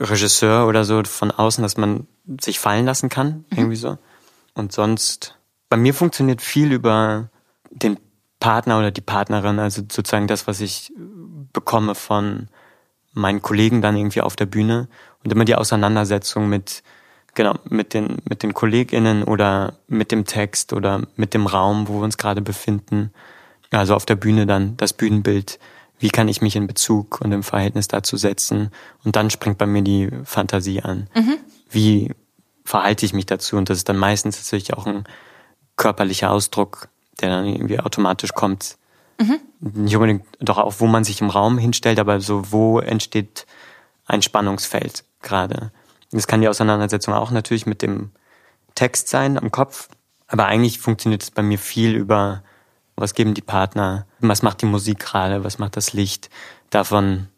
Regisseur oder so von außen, dass man sich fallen lassen kann, mhm. irgendwie so. Und sonst, bei mir funktioniert viel über den Partner oder die Partnerin, also sozusagen das, was ich bekomme von meinen Kollegen dann irgendwie auf der Bühne und immer die Auseinandersetzung mit genau, mit den, mit den KollegInnen oder mit dem Text oder mit dem Raum, wo wir uns gerade befinden. Also auf der Bühne dann das Bühnenbild. Wie kann ich mich in Bezug und im Verhältnis dazu setzen? Und dann springt bei mir die Fantasie an. Mhm. Wie verhalte ich mich dazu? Und das ist dann meistens natürlich auch ein körperlicher Ausdruck, der dann irgendwie automatisch kommt. Mhm. Nicht unbedingt doch auch, wo man sich im Raum hinstellt, aber so, wo entsteht ein Spannungsfeld gerade. Das kann die Auseinandersetzung auch natürlich mit dem Text sein am Kopf. Aber eigentlich funktioniert es bei mir viel über, was geben die Partner, was macht die Musik gerade, was macht das Licht. Davon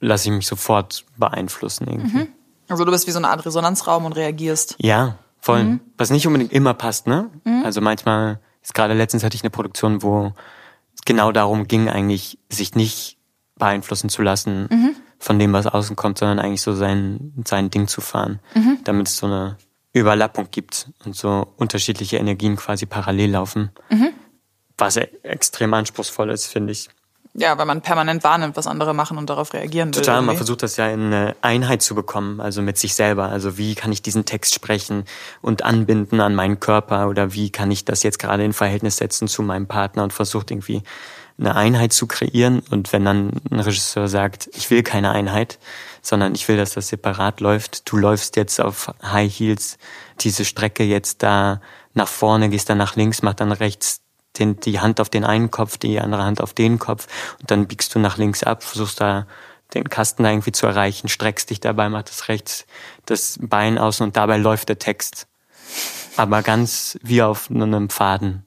lasse ich mich sofort beeinflussen irgendwie. Mhm. Also du bist wie so eine Art Resonanzraum und reagierst. Ja, voll. Mhm. Was nicht unbedingt immer passt, ne? Mhm. Also manchmal, ist gerade letztens hatte ich eine Produktion, wo es genau darum ging, eigentlich sich nicht beeinflussen zu lassen mhm von dem, was außen kommt, sondern eigentlich so sein, sein Ding zu fahren, mhm. damit es so eine Überlappung gibt und so unterschiedliche Energien quasi parallel laufen. Mhm. Was extrem anspruchsvoll ist, finde ich. Ja, weil man permanent wahrnimmt, was andere machen und darauf reagieren will. Total, man versucht das ja in eine Einheit zu bekommen, also mit sich selber. Also wie kann ich diesen Text sprechen und anbinden an meinen Körper oder wie kann ich das jetzt gerade in Verhältnis setzen zu meinem Partner und versucht irgendwie eine Einheit zu kreieren. Und wenn dann ein Regisseur sagt, ich will keine Einheit, sondern ich will, dass das separat läuft. Du läufst jetzt auf High Heels diese Strecke jetzt da nach vorne, gehst dann nach links, mach dann rechts den, die Hand auf den einen Kopf, die andere Hand auf den Kopf und dann biegst du nach links ab, versuchst da den Kasten da irgendwie zu erreichen, streckst dich dabei, mach das rechts das Bein außen und dabei läuft der Text. Aber ganz wie auf einem Faden.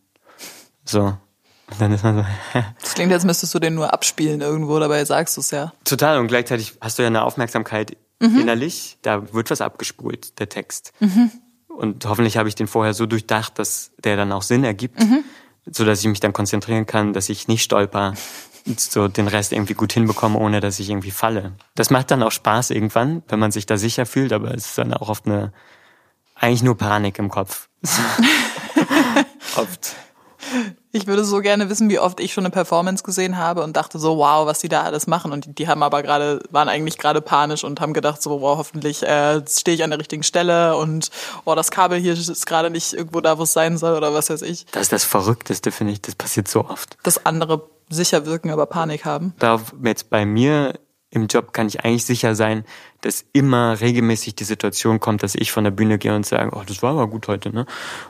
So. Und [laughs] dann ist man so. [laughs] das klingt, als müsstest du den nur abspielen irgendwo, dabei sagst du es ja. Total. Und gleichzeitig hast du ja eine Aufmerksamkeit mhm. innerlich. Da wird was abgespult, der Text. Mhm. Und hoffentlich habe ich den vorher so durchdacht, dass der dann auch Sinn ergibt, mhm. so dass ich mich dann konzentrieren kann, dass ich nicht stolper, so den Rest irgendwie gut hinbekomme, ohne dass ich irgendwie falle. Das macht dann auch Spaß irgendwann, wenn man sich da sicher fühlt, aber es ist dann auch oft eine, eigentlich nur Panik im Kopf. [laughs] oft. Ich würde so gerne wissen, wie oft ich schon eine Performance gesehen habe und dachte so, wow, was die da alles machen. Und die haben aber gerade, waren eigentlich gerade panisch und haben gedacht so, wow, hoffentlich äh, stehe ich an der richtigen Stelle und oh, das Kabel hier ist gerade nicht irgendwo da, wo es sein soll oder was weiß ich. Das ist das Verrückteste, finde ich. Das passiert so oft. Dass andere sicher wirken, aber Panik haben. Da jetzt bei mir im Job kann ich eigentlich sicher sein, dass immer regelmäßig die Situation kommt, dass ich von der Bühne gehe und sage, oh, das war aber gut heute, ne?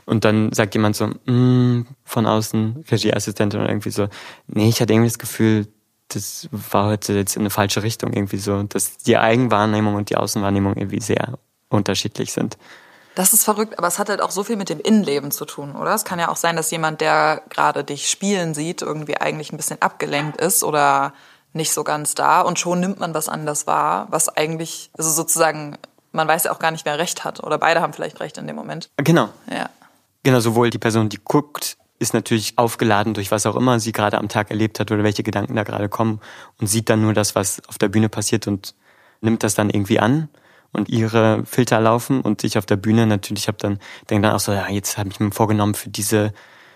Und dann sagt jemand so, mm, von außen, Regieassistentin oder irgendwie so, nee, ich hatte irgendwie das Gefühl, das war heute jetzt in eine falsche Richtung irgendwie so, dass die Eigenwahrnehmung und die Außenwahrnehmung irgendwie sehr unterschiedlich sind. Das ist verrückt, aber es hat halt auch so viel mit dem Innenleben zu tun, oder? Es kann ja auch sein, dass jemand, der gerade dich spielen sieht, irgendwie eigentlich ein bisschen abgelenkt ist oder nicht so ganz da und schon nimmt man was anders wahr, was eigentlich, also sozusagen, man weiß ja auch gar nicht, wer recht hat oder beide haben vielleicht recht in dem Moment. Genau. Ja. Genau, sowohl die Person, die guckt, ist natürlich aufgeladen durch was auch immer sie gerade am Tag erlebt hat oder welche Gedanken da gerade kommen und sieht dann nur das, was auf der Bühne passiert und nimmt das dann irgendwie an und ihre Filter laufen und ich auf der Bühne natürlich habe dann denke dann auch so ja jetzt habe ich mir vorgenommen für diese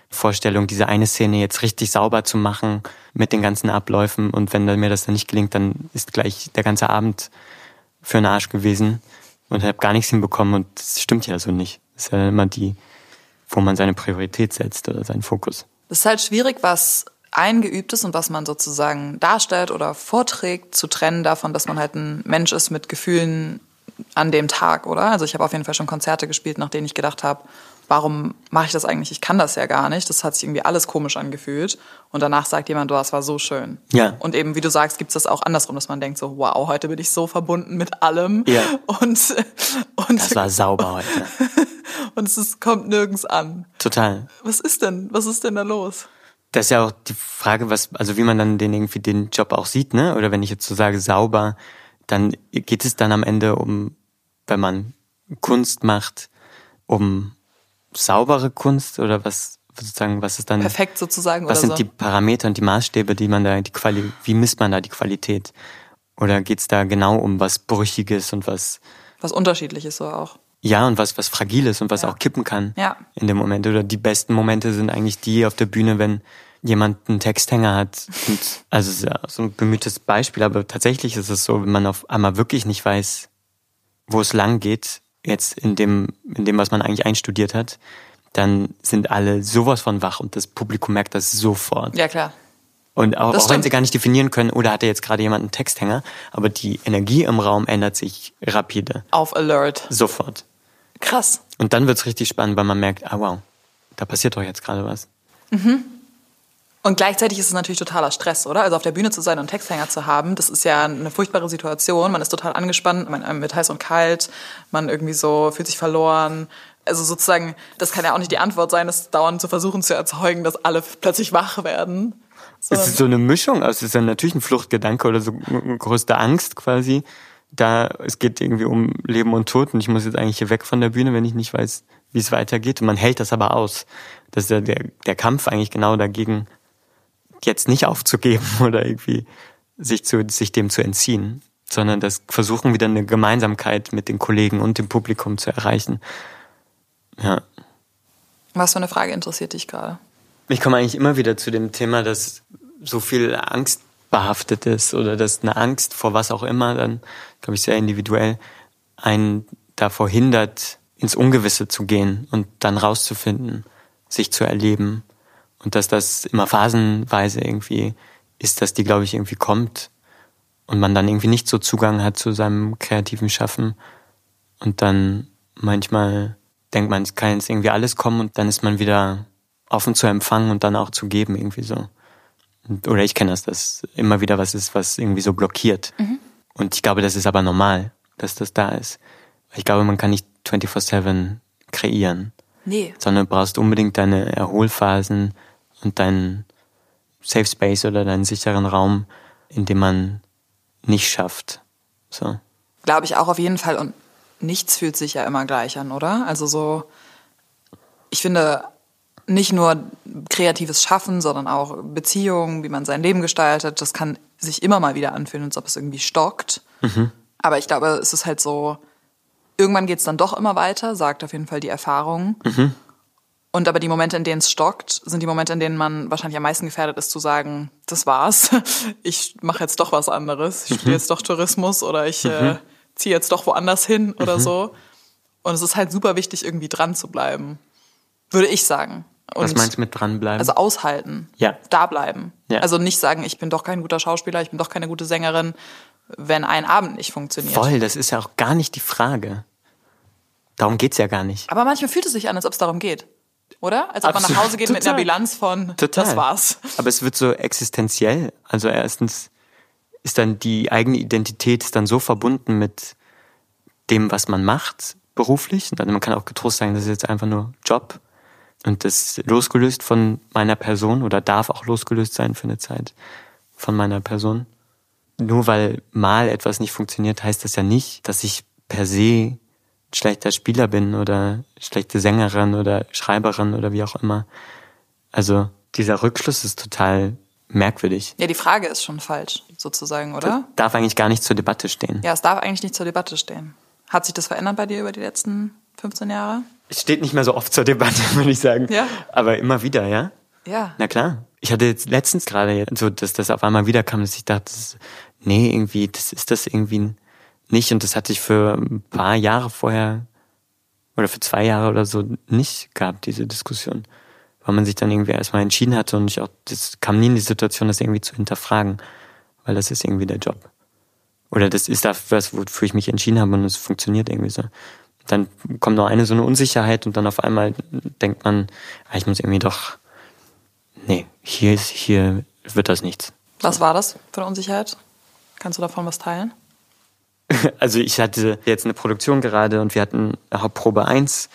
Vorstellung, diese eine Szene jetzt richtig sauber zu machen mit den ganzen Abläufen. Und wenn mir das dann nicht gelingt, dann ist gleich der ganze Abend für einen Arsch gewesen und habe gar nichts hinbekommen. Und das stimmt ja so nicht. Das ist ja immer die, wo man seine Priorität setzt oder seinen Fokus. Das ist halt schwierig, was eingeübt ist und was man sozusagen darstellt oder vorträgt, zu trennen davon, dass man halt ein Mensch ist mit Gefühlen an dem Tag, oder? Also ich habe auf jeden Fall schon Konzerte gespielt, nach denen ich gedacht habe, warum mache ich das eigentlich? Ich kann das ja gar nicht. Das hat sich irgendwie alles komisch angefühlt. Und danach sagt jemand, du, das war so schön. Ja. Und eben, wie du sagst, gibt es das auch andersrum, dass man denkt so, wow, heute bin ich so verbunden mit allem. Ja. Und, und das war sauber heute. [laughs] und es ist, kommt nirgends an. Total. Was ist denn? Was ist denn da los? Das ist ja auch die Frage, was, also wie man dann den irgendwie den Job auch sieht, ne? Oder wenn ich jetzt so sage sauber, dann geht es dann am Ende um, wenn man Kunst macht, um saubere Kunst oder was sozusagen, was ist dann perfekt sozusagen? Was sind so? die Parameter und die Maßstäbe, die man da, die Quali wie misst man da die Qualität? Oder geht's da genau um was Brüchiges und was was Unterschiedliches so auch? Ja, und was was Fragiles und was ja. auch kippen kann ja. in dem Moment. Oder die besten Momente sind eigentlich die auf der Bühne, wenn jemand einen Texthänger hat. Und [laughs] also so ein bemühtes Beispiel, aber tatsächlich ist es so, wenn man auf einmal wirklich nicht weiß, wo es lang geht, jetzt in dem, in dem, was man eigentlich einstudiert hat, dann sind alle sowas von wach und das Publikum merkt das sofort. Ja, klar. Und auch, auch wenn sie gar nicht definieren können, oder hat er jetzt gerade jemand einen Texthänger, aber die Energie im Raum ändert sich rapide. Auf Alert. Sofort. Krass. Und dann wird's richtig spannend, weil man merkt, ah wow, da passiert doch jetzt gerade was. Mhm. Und gleichzeitig ist es natürlich totaler Stress, oder? Also auf der Bühne zu sein und Texthänger zu haben, das ist ja eine furchtbare Situation. Man ist total angespannt, man wird heiß und kalt, man irgendwie so fühlt sich verloren. Also sozusagen, das kann ja auch nicht die Antwort sein, das dauernd zu versuchen zu erzeugen, dass alle plötzlich wach werden. Es ist so eine Mischung, also es ist dann natürlich ein Fluchtgedanke oder so größte Angst quasi. Da, es geht irgendwie um Leben und Tod und ich muss jetzt eigentlich hier weg von der Bühne, wenn ich nicht weiß, wie es weitergeht. Und man hält das aber aus. Das ist ja der, der Kampf eigentlich genau dagegen, jetzt nicht aufzugeben [laughs] oder irgendwie sich zu, sich dem zu entziehen, sondern das versuchen wieder eine Gemeinsamkeit mit den Kollegen und dem Publikum zu erreichen. Ja. Was für eine Frage interessiert dich gerade? Ich komme eigentlich immer wieder zu dem Thema, dass so viel Angst behaftet ist oder dass eine Angst vor was auch immer dann, glaube ich, sehr individuell einen davor hindert, ins Ungewisse zu gehen und dann rauszufinden, sich zu erleben Und dass das immer phasenweise irgendwie ist, dass die, glaube ich, irgendwie kommt und man dann irgendwie nicht so Zugang hat zu seinem kreativen Schaffen. Und dann manchmal denkt man, es kann jetzt irgendwie alles kommen und dann ist man wieder offen zu empfangen und dann auch zu geben, irgendwie so. Oder ich kenne das, dass immer wieder was ist, was irgendwie so blockiert. Mhm. Und ich glaube, das ist aber normal, dass das da ist. Ich glaube, man kann nicht 24-7 kreieren. Nee. Sondern du brauchst unbedingt deine Erholphasen und deinen Safe Space oder deinen sicheren Raum, in dem man nicht schafft. So. Glaube ich auch auf jeden Fall. Und nichts fühlt sich ja immer gleich an, oder? Also so, ich finde, nicht nur kreatives Schaffen, sondern auch Beziehungen, wie man sein Leben gestaltet, das kann sich immer mal wieder anfühlen, als ob es irgendwie stockt. Mhm. Aber ich glaube, es ist halt so, irgendwann geht es dann doch immer weiter, sagt auf jeden Fall die Erfahrung. Mhm. Und aber die Momente, in denen es stockt, sind die Momente, in denen man wahrscheinlich am meisten gefährdet ist, zu sagen, das war's. [laughs] Ich mache jetzt doch was anderes. Ich studiere mhm. jetzt doch Tourismus oder ich äh, mhm. ziehe jetzt doch woanders hin oder mhm. so. Und es ist halt super wichtig, irgendwie dran zu bleiben. Würde ich sagen. Und Was meinst du mit dranbleiben? Also aushalten. Ja. Da bleiben. Ja. Also nicht sagen, ich bin doch kein guter Schauspieler, ich bin doch keine gute Sängerin, wenn ein Abend nicht funktioniert. Voll, das ist ja auch gar nicht die Frage. Darum geht's ja gar nicht. Aber manchmal fühlt es sich an, als ob es darum geht. Oder? Als ob Absolut. man nach Hause geht Total. mit einer Bilanz von Total. das war's. Aber es wird so existenziell. Also erstens ist dann die eigene Identität ist dann so verbunden mit dem, was man macht, beruflich. Also man kann auch getrost sagen, das ist jetzt einfach nur Job. Und das losgelöst von meiner Person oder darf auch losgelöst sein für eine Zeit von meiner Person. Nur weil mal etwas nicht funktioniert, heißt das ja nicht, dass ich per se schlechter Spieler bin oder schlechte Sängerin oder Schreiberin oder wie auch immer. Also dieser Rückschluss ist total merkwürdig. Ja, die Frage ist schon falsch, sozusagen, oder? Das darf eigentlich gar nicht zur Debatte stehen. Ja, es darf eigentlich nicht zur Debatte stehen. Hat sich das verändert bei dir über die letzten 15 Jahre? Es steht nicht mehr so oft zur Debatte, [laughs] würde ich sagen. Ja. Aber immer wieder, ja? Ja. Na klar. Ich hatte jetzt letztens gerade so, dass das auf einmal wiederkam, dass ich dachte, das, nee, irgendwie, das ist das irgendwie nicht. Und das hatte ich für ein paar Jahre vorher oder für zwei Jahre oder so nicht gehabt, diese Diskussion. Weil man sich dann irgendwie erstmal entschieden hatte und ich auch, das kam nie in die Situation, das irgendwie zu hinterfragen. Weil das ist irgendwie der Job. Oder das ist das, wofür ich mich entschieden habe und es funktioniert irgendwie so dann kommt noch eine so eine Unsicherheit und dann auf einmal denkt man, ah, ich muss irgendwie doch, nee, hier ist, hier wird das nichts. Was war das für eine Unsicherheit? Kannst du davon was teilen? [laughs] Also ich hatte jetzt eine Produktion gerade und wir hatten Hauptprobe 1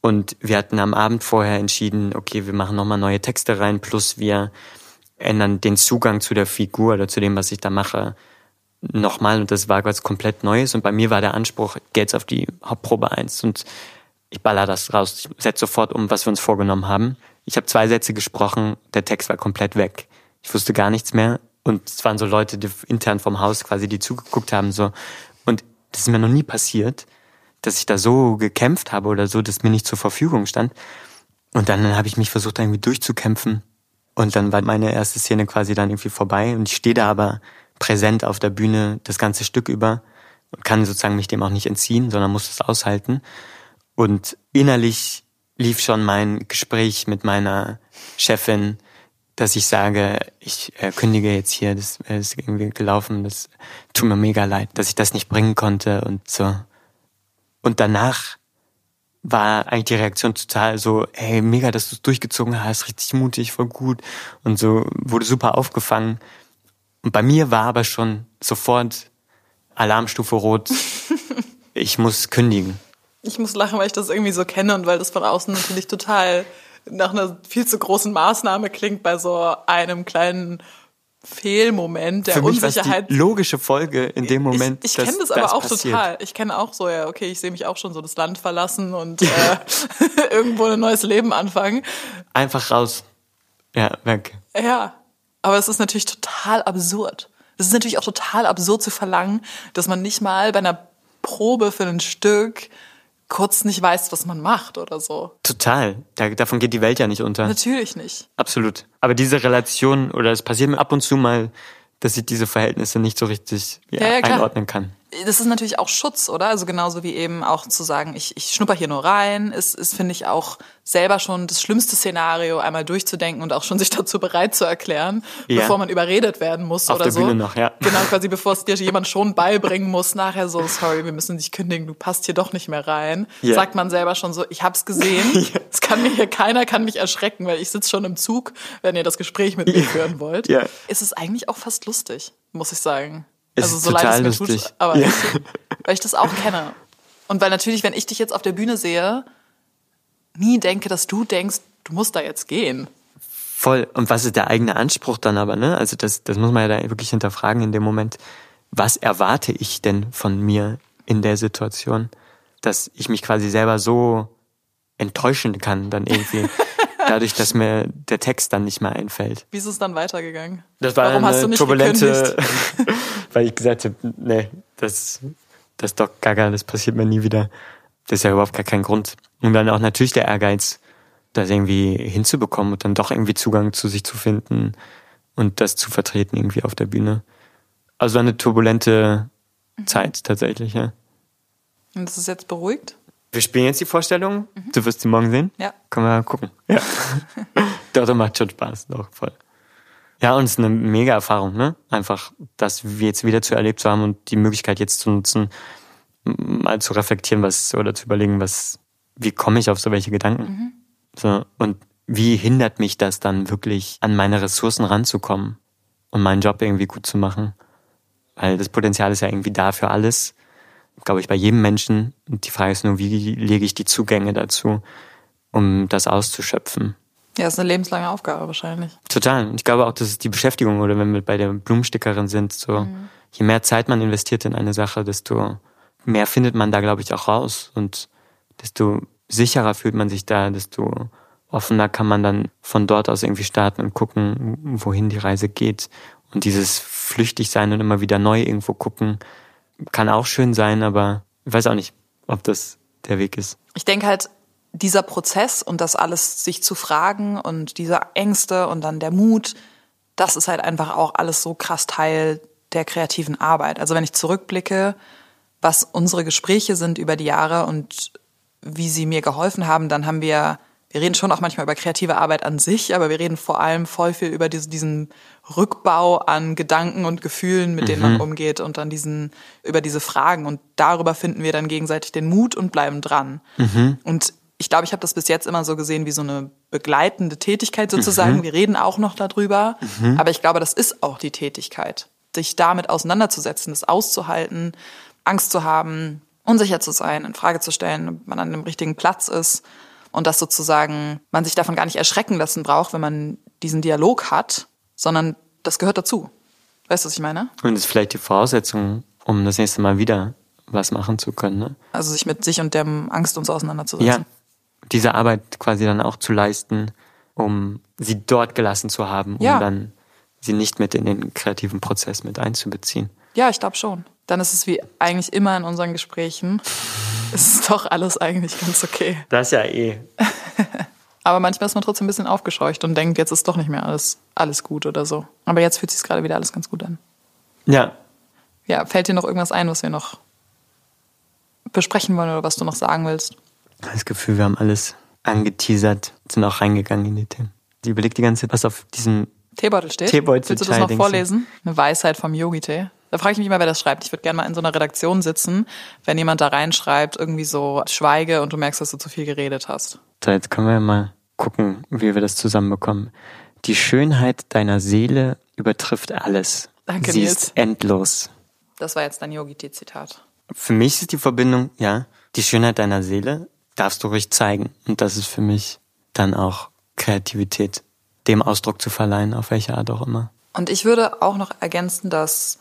und wir hatten am Abend vorher entschieden, okay, wir machen nochmal neue Texte rein, plus wir ändern den Zugang zu der Figur oder zu dem, was ich da mache, nochmal und das war was komplett Neues. Und bei mir war der Anspruch, geht's auf die Hauptprobe eins. Und ich baller das raus, ich setze sofort um, was wir uns vorgenommen haben. Ich habe zwei Sätze gesprochen, der Text war komplett weg. Ich wusste gar nichts mehr. Und es waren so Leute, die intern vom Haus quasi, die zugeguckt haben so und das ist mir noch nie passiert, dass ich da so gekämpft habe oder so, dass mir nicht zur Verfügung stand. Und dann habe ich mich versucht, irgendwie durchzukämpfen. Und dann war meine erste Szene quasi dann irgendwie vorbei und ich stehe da aber präsent auf der Bühne das ganze Stück über und kann sozusagen mich dem auch nicht entziehen, sondern muss es aushalten. Und innerlich lief schon mein Gespräch mit meiner Chefin, dass ich sage, ich äh, kündige jetzt hier, das ist irgendwie gelaufen, das tut mir mega leid, dass ich das nicht bringen konnte und so. Und danach war eigentlich die Reaktion total so, hey, mega, dass du es durchgezogen hast, richtig mutig, voll gut und so wurde super aufgefangen. Und bei mir war aber schon sofort Alarmstufe rot. [laughs] ich muss kündigen. Ich muss lachen, weil ich das irgendwie so kenne und weil das von außen natürlich total nach einer viel zu großen Maßnahme klingt bei so einem kleinen Fehlmoment der Für mich Unsicherheit. Die logische Folge in dem Moment. Ich, ich kenne das aber das auch passiert. total. Ich kenne auch so, ja, okay, ich sehe mich auch schon so das Land verlassen und äh, [laughs] irgendwo ein neues Leben anfangen. Einfach raus. Ja, weg. Ja. Aber es ist natürlich total absurd. Es ist natürlich auch total absurd zu verlangen, dass man nicht mal bei einer Probe für ein Stück kurz nicht weiß, was man macht oder so. Total. Da, davon geht die Welt ja nicht unter. Natürlich nicht. Absolut. Aber diese Relation, oder es passiert mir ab und zu mal, dass ich diese Verhältnisse nicht so richtig ja, ja, einordnen kann. Das ist natürlich auch Schutz, oder? Also genauso wie eben auch zu sagen, ich, ich schnupper hier nur rein, ist, ist finde ich auch selber schon das schlimmste Szenario einmal durchzudenken und auch schon sich [laughs] dazu bereit zu erklären, ja. bevor man überredet werden muss Auf oder der so. Bühne noch, ja. Genau, quasi [laughs] bevor es dir jemand schon beibringen muss, nachher so, sorry, wir müssen dich kündigen, du passt hier doch nicht mehr rein. Ja. Sagt man selber schon so, ich hab's gesehen, [laughs] es ja. kann mir hier keiner kann mich erschrecken, weil ich sitze schon im Zug, wenn ihr das Gespräch mit mir führen wollt. Ja. Ist es eigentlich auch fast lustig, muss ich sagen. Es also so leid es mir lustig. tut, aber ja. ich, weil ich das auch kenne. Und weil natürlich, wenn ich dich jetzt auf der Bühne sehe, nie denke, dass du denkst, du musst da jetzt gehen. Voll. Und was ist der eigene Anspruch dann aber, ne? Also das, das muss man ja da wirklich hinterfragen in dem Moment. Was erwarte ich denn von mir in der Situation, dass ich mich quasi selber so enttäuschen kann dann irgendwie. [laughs] dadurch, dass mir der Text dann nicht mehr einfällt. Wie ist es dann weitergegangen? Das war Warum eine hast du nicht turbulente, [laughs] weil ich gesagt habe, nee, das, das ist doch gaga, das passiert mir nie wieder. Das ist ja überhaupt gar kein Grund. Und dann auch natürlich der Ehrgeiz, das irgendwie hinzubekommen und dann doch irgendwie Zugang zu sich zu finden und das zu vertreten irgendwie auf der Bühne. Also eine turbulente mhm. Zeit tatsächlich, ja. Und das ist jetzt beruhigt? Wir spielen jetzt die Vorstellung. Mhm. Du wirst sie morgen sehen. Ja. Können wir gucken. Ja. [laughs] doch, das macht schon Spaß. Doch, voll. Ja, und es ist eine mega Erfahrung, ne? Einfach, das jetzt wieder zu erlebt zu haben und die Möglichkeit jetzt zu nutzen, mal zu reflektieren, was, oder zu überlegen, was, wie komme ich auf so welche Gedanken? Mhm. So, und wie hindert mich das dann wirklich, an meine Ressourcen ranzukommen und meinen Job irgendwie gut zu machen? Weil das Potenzial ist ja irgendwie da für alles glaube ich, bei jedem Menschen. Die Frage ist nur, wie lege ich die Zugänge dazu, um das auszuschöpfen. Ja, ist eine lebenslange Aufgabe wahrscheinlich. Total. Und ich glaube auch, das ist die Beschäftigung oder wenn wir bei der Blumenstickerin sind, so mhm. je mehr Zeit man investiert in eine Sache, desto mehr findet man da, glaube ich, auch raus und desto sicherer fühlt man sich da, desto offener kann man dann von dort aus irgendwie starten und gucken, wohin die Reise geht. Und dieses flüchtig sein und immer wieder neu irgendwo gucken, kann auch schön sein, aber ich weiß auch nicht, ob das der Weg ist. Ich denke halt, dieser Prozess und das alles sich zu fragen und diese Ängste und dann der Mut, das ist halt einfach auch alles so krass Teil der kreativen Arbeit. Also wenn ich zurückblicke, was unsere Gespräche sind über die Jahre und wie sie mir geholfen haben, dann haben wir wir reden schon auch manchmal über kreative Arbeit an sich, aber wir reden vor allem voll viel über diesen Rückbau an Gedanken und Gefühlen, mit denen man mhm. umgeht und dann diesen, über diese Fragen. Und darüber finden wir dann gegenseitig den Mut und bleiben dran. Mhm. Und ich glaube, ich habe das bis jetzt immer so gesehen wie so eine begleitende Tätigkeit sozusagen. Mhm. Wir reden auch noch darüber, mhm. aber ich glaube, das ist auch die Tätigkeit, sich damit auseinanderzusetzen, das auszuhalten, Angst zu haben, unsicher zu sein, in Frage zu stellen, ob man an dem richtigen Platz ist und dass sozusagen man sich davon gar nicht erschrecken lassen braucht, wenn man diesen Dialog hat, sondern das gehört dazu. Weißt du, was ich meine? Und das ist vielleicht die Voraussetzung, um das nächste Mal wieder was machen zu können. Ne? Also sich mit sich und der Angst uns auseinanderzusetzen. Ja, diese Arbeit quasi dann auch zu leisten, um sie dort gelassen zu haben, um ja. dann sie nicht mit in den kreativen Prozess mit einzubeziehen. Ja, ich glaube schon. Dann ist es wie eigentlich immer in unseren Gesprächen es ist doch alles eigentlich ganz okay. Das ist ja eh. [laughs] Aber manchmal ist man trotzdem ein bisschen aufgescheucht und denkt, jetzt ist doch nicht mehr alles, alles gut oder so. Aber jetzt fühlt sich gerade wieder alles ganz gut an. Ja. Ja, fällt dir noch irgendwas ein, was wir noch besprechen wollen oder was du noch sagen willst? Das Gefühl, wir haben alles angeteasert, sind auch reingegangen in die Themen. Ich überlege die ganze Zeit, was auf diesem Teebeutel steht. Teebeutel Willst du das noch vorlesen? Eine Weisheit vom Yogi-Tee. Da frage ich mich immer, wer das schreibt. Ich würde gerne mal in so einer Redaktion sitzen, wenn jemand da reinschreibt, irgendwie so schweige und du merkst, dass du zu viel geredet hast. So, jetzt können wir mal gucken, wie wir das zusammenbekommen. Die Schönheit deiner Seele übertrifft alles. Danke, Sie Nils. ist endlos. Das war jetzt dein Yogi-Zitat. Für mich ist die Verbindung, ja, die Schönheit deiner Seele darfst du ruhig zeigen. Und das ist für mich dann auch Kreativität, dem Ausdruck zu verleihen, auf welche Art auch immer. Und ich würde auch noch ergänzen, dass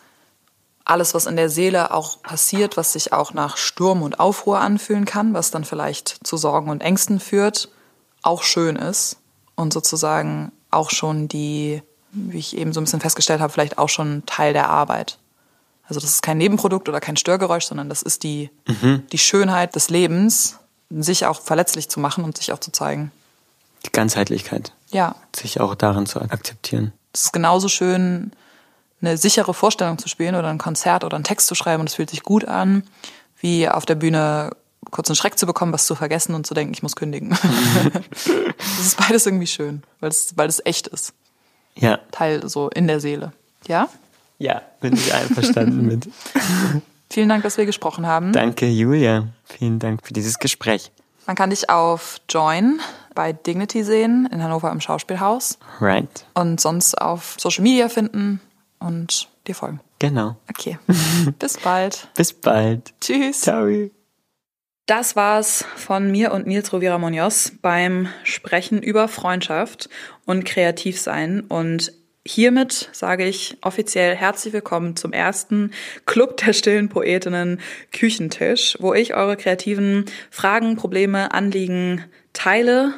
alles, was in der Seele auch passiert, was sich auch nach Sturm und Aufruhr anfühlen kann, was dann vielleicht zu Sorgen und Ängsten führt, auch schön ist und sozusagen auch schon die, wie ich eben so ein bisschen festgestellt habe, vielleicht auch schon Teil der Arbeit. Also das ist kein Nebenprodukt oder kein Störgeräusch, sondern das ist die, mhm. die Schönheit des Lebens, sich auch verletzlich zu machen und sich auch zu zeigen. Die Ganzheitlichkeit. Ja. Sich auch darin zu akzeptieren. Es ist genauso schön, eine sichere Vorstellung zu spielen oder ein Konzert oder einen Text zu schreiben und es fühlt sich gut an, wie auf der Bühne kurz einen Schreck zu bekommen, was zu vergessen und zu denken, ich muss kündigen. [laughs] das ist beides irgendwie schön, weil es, weil es echt ist. Ja. Teil so in der Seele. Ja? Ja, bin ich einverstanden mit. [laughs] Vielen Dank, dass wir gesprochen haben. Danke, Julia. Vielen Dank für dieses Gespräch. Man kann dich auf Join bei Dignity sehen in Hannover im Schauspielhaus. Right. Und sonst auf Social Media finden und dir folgen. Genau. Okay. [laughs] Bis bald. Bis bald. Tschüss. Ciao. Das war's von mir und Nils Rovira Munoz beim Sprechen über Freundschaft und Kreativsein. Und hiermit sage ich offiziell herzlich willkommen zum ersten Club der stillen Poetinnen Küchentisch, wo ich eure kreativen Fragen, Probleme, Anliegen teile,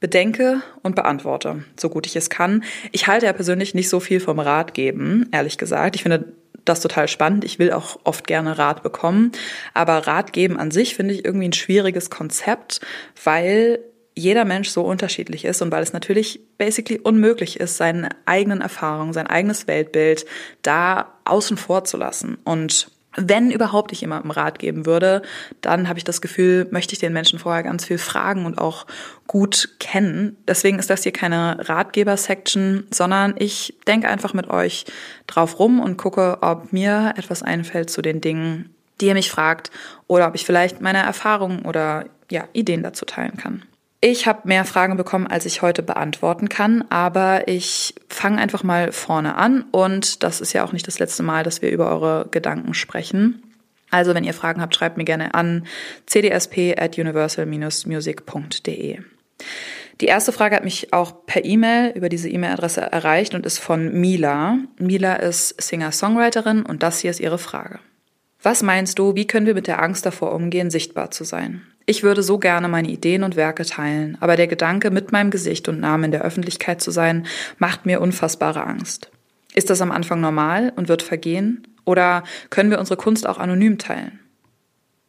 bedenke und beantworte, so gut ich es kann. Ich halte ja persönlich nicht so viel vom Rat geben, ehrlich gesagt. Ich finde das total spannend. Ich will auch oft gerne Rat bekommen. Aber Rat geben an sich finde ich irgendwie ein schwieriges Konzept, weil jeder Mensch so unterschiedlich ist und weil es natürlich basically unmöglich ist, seine eigenen Erfahrungen, sein eigenes Weltbild da außen vor zu lassen. Und wenn überhaupt ich jemandem Rat geben würde, dann habe ich das Gefühl, möchte ich den Menschen vorher ganz viel fragen und auch gut kennen. Deswegen ist das hier keine Ratgeber-Section, sondern ich denke einfach mit euch drauf rum und gucke, ob mir etwas einfällt zu den Dingen, die ihr mich fragt oder ob ich vielleicht meine Erfahrungen oder ja, Ideen dazu teilen kann. Ich habe mehr Fragen bekommen, als ich heute beantworten kann, aber ich fange einfach mal vorne an und das ist ja auch nicht das letzte Mal, dass wir über eure Gedanken sprechen. Also wenn ihr Fragen habt, schreibt mir gerne an cdsp at universal-music.de. Die erste Frage hat mich auch per E-Mail über diese E-Mail-Adresse erreicht und ist von Mila. Mila ist Singer-Songwriterin und das hier ist ihre Frage. Was meinst du, wie können wir mit der Angst davor umgehen, sichtbar zu sein? Ich würde so gerne meine Ideen und Werke teilen, aber der Gedanke, mit meinem Gesicht und Namen in der Öffentlichkeit zu sein, macht mir unfassbare Angst. Ist das am Anfang normal und wird vergehen? Oder können wir unsere Kunst auch anonym teilen?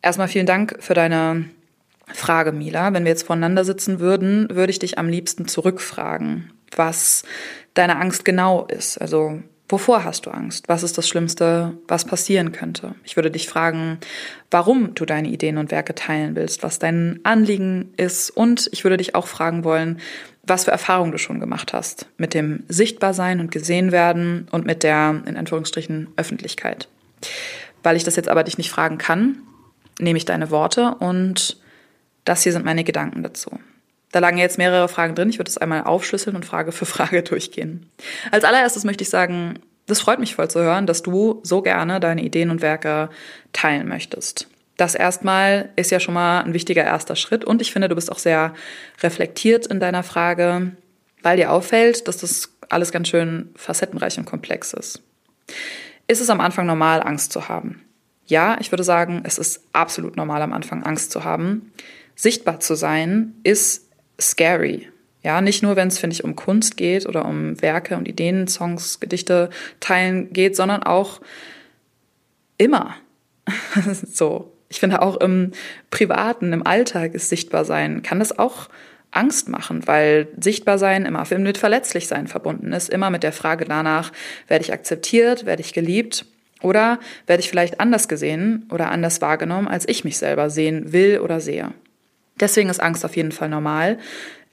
Erstmal vielen Dank für deine Frage, Mila. Wenn wir jetzt voneinander sitzen würden, würde ich dich am liebsten zurückfragen, was deine Angst genau ist. Also Wovor hast du Angst? Was ist das Schlimmste, was passieren könnte? Ich würde dich fragen, warum du deine Ideen und Werke teilen willst, was dein Anliegen ist und ich würde dich auch fragen wollen, was für Erfahrungen du schon gemacht hast mit dem Sichtbarsein und gesehen werden und mit der, in Anführungsstrichen, Öffentlichkeit. Weil ich das jetzt aber dich nicht fragen kann, nehme ich deine Worte und das hier sind meine Gedanken dazu. Da lagen jetzt mehrere Fragen drin. Ich würde es einmal aufschlüsseln und Frage für [laughs] Frage durchgehen. Als allererstes möchte ich sagen, das freut mich voll zu hören, dass du so gerne deine Ideen und Werke teilen möchtest. Das erstmal ist ja schon mal ein wichtiger erster Schritt und ich finde, du bist auch sehr reflektiert in deiner Frage, weil dir auffällt, dass das alles ganz schön facettenreich und komplex ist. Ist es am Anfang normal, Angst zu haben? Ja, ich würde sagen, es ist absolut normal, am Anfang Angst zu haben. Sichtbar zu sein ist scary. Ja, nicht nur, wenn es, finde ich, um Kunst geht oder um Werke und Ideen, Songs, Gedichte teilen geht, sondern auch immer. [laughs] so. Ich finde auch im Privaten, im Alltag ist sichtbar sein, kann das auch Angst machen, weil sichtbar sein immer mit verletzlich sein verbunden ist, immer mit der Frage danach, werde ich akzeptiert, werde ich geliebt oder werde ich vielleicht anders gesehen oder anders wahrgenommen, als ich mich selber sehen will oder sehe. Deswegen ist Angst auf jeden Fall normal.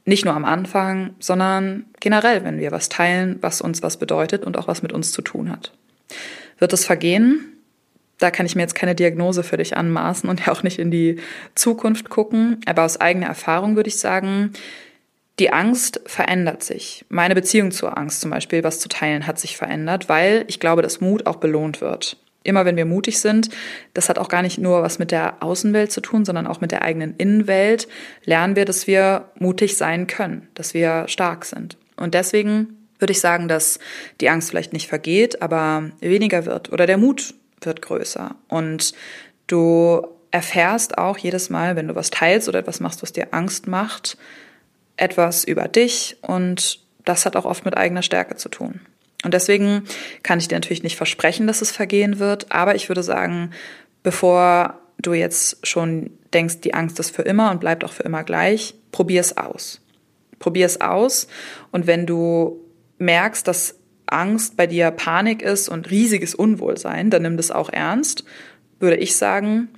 Nicht nur am Anfang, sondern generell, wenn wir was teilen, was uns was bedeutet und auch was mit uns zu tun hat. Wird es vergehen? Da kann ich mir jetzt keine Diagnose für dich anmaßen und ja auch nicht in die Zukunft gucken. Aber aus eigener Erfahrung würde ich sagen, die Angst verändert sich. Meine Beziehung zur Angst zum Beispiel, was zu teilen, hat sich verändert, weil ich glaube, dass Mut auch belohnt wird immer wenn wir mutig sind, das hat auch gar nicht nur was mit der Außenwelt zu tun, sondern auch mit der eigenen Innenwelt, lernen wir, dass wir mutig sein können, dass wir stark sind. Und deswegen würde ich sagen, dass die Angst vielleicht nicht vergeht, aber weniger wird oder der Mut wird größer. Und du erfährst auch jedes Mal, wenn du was teilst oder etwas machst, was dir Angst macht, etwas über dich und das hat auch oft mit eigener Stärke zu tun. Und deswegen kann ich dir natürlich nicht versprechen, dass es vergehen wird, aber ich würde sagen, bevor du jetzt schon denkst, die Angst ist für immer und bleibt auch für immer gleich, probier es aus. Probier es aus und wenn du merkst, dass Angst bei dir Panik ist und riesiges Unwohlsein, dann nimm das auch ernst, würde ich sagen.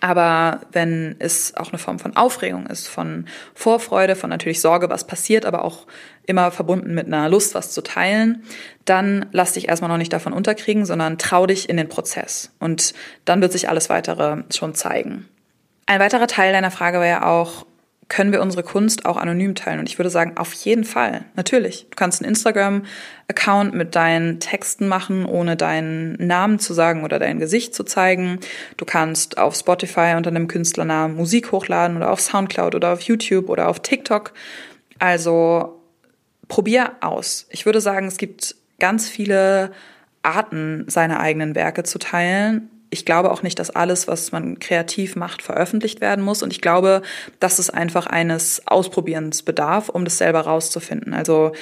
Aber wenn es auch eine Form von Aufregung ist, von Vorfreude, von natürlich Sorge, was passiert, aber auch immer verbunden mit einer Lust, was zu teilen, dann lass dich erstmal noch nicht davon unterkriegen, sondern trau dich in den Prozess. Und dann wird sich alles weitere schon zeigen. Ein weiterer Teil deiner Frage war ja auch, können wir unsere Kunst auch anonym teilen? Und ich würde sagen, auf jeden Fall. Natürlich. Du kannst einen Instagram-Account mit deinen Texten machen, ohne deinen Namen zu sagen oder dein Gesicht zu zeigen. Du kannst auf Spotify unter einem Künstlernamen Musik hochladen oder auf Soundcloud oder auf YouTube oder auf TikTok. Also probier aus. Ich würde sagen, es gibt ganz viele Arten, seine eigenen Werke zu teilen ich glaube auch nicht, dass alles, was man kreativ macht, veröffentlicht werden muss. Und ich glaube, dass es einfach eines Ausprobierens bedarf, um das selber rauszufinden. Also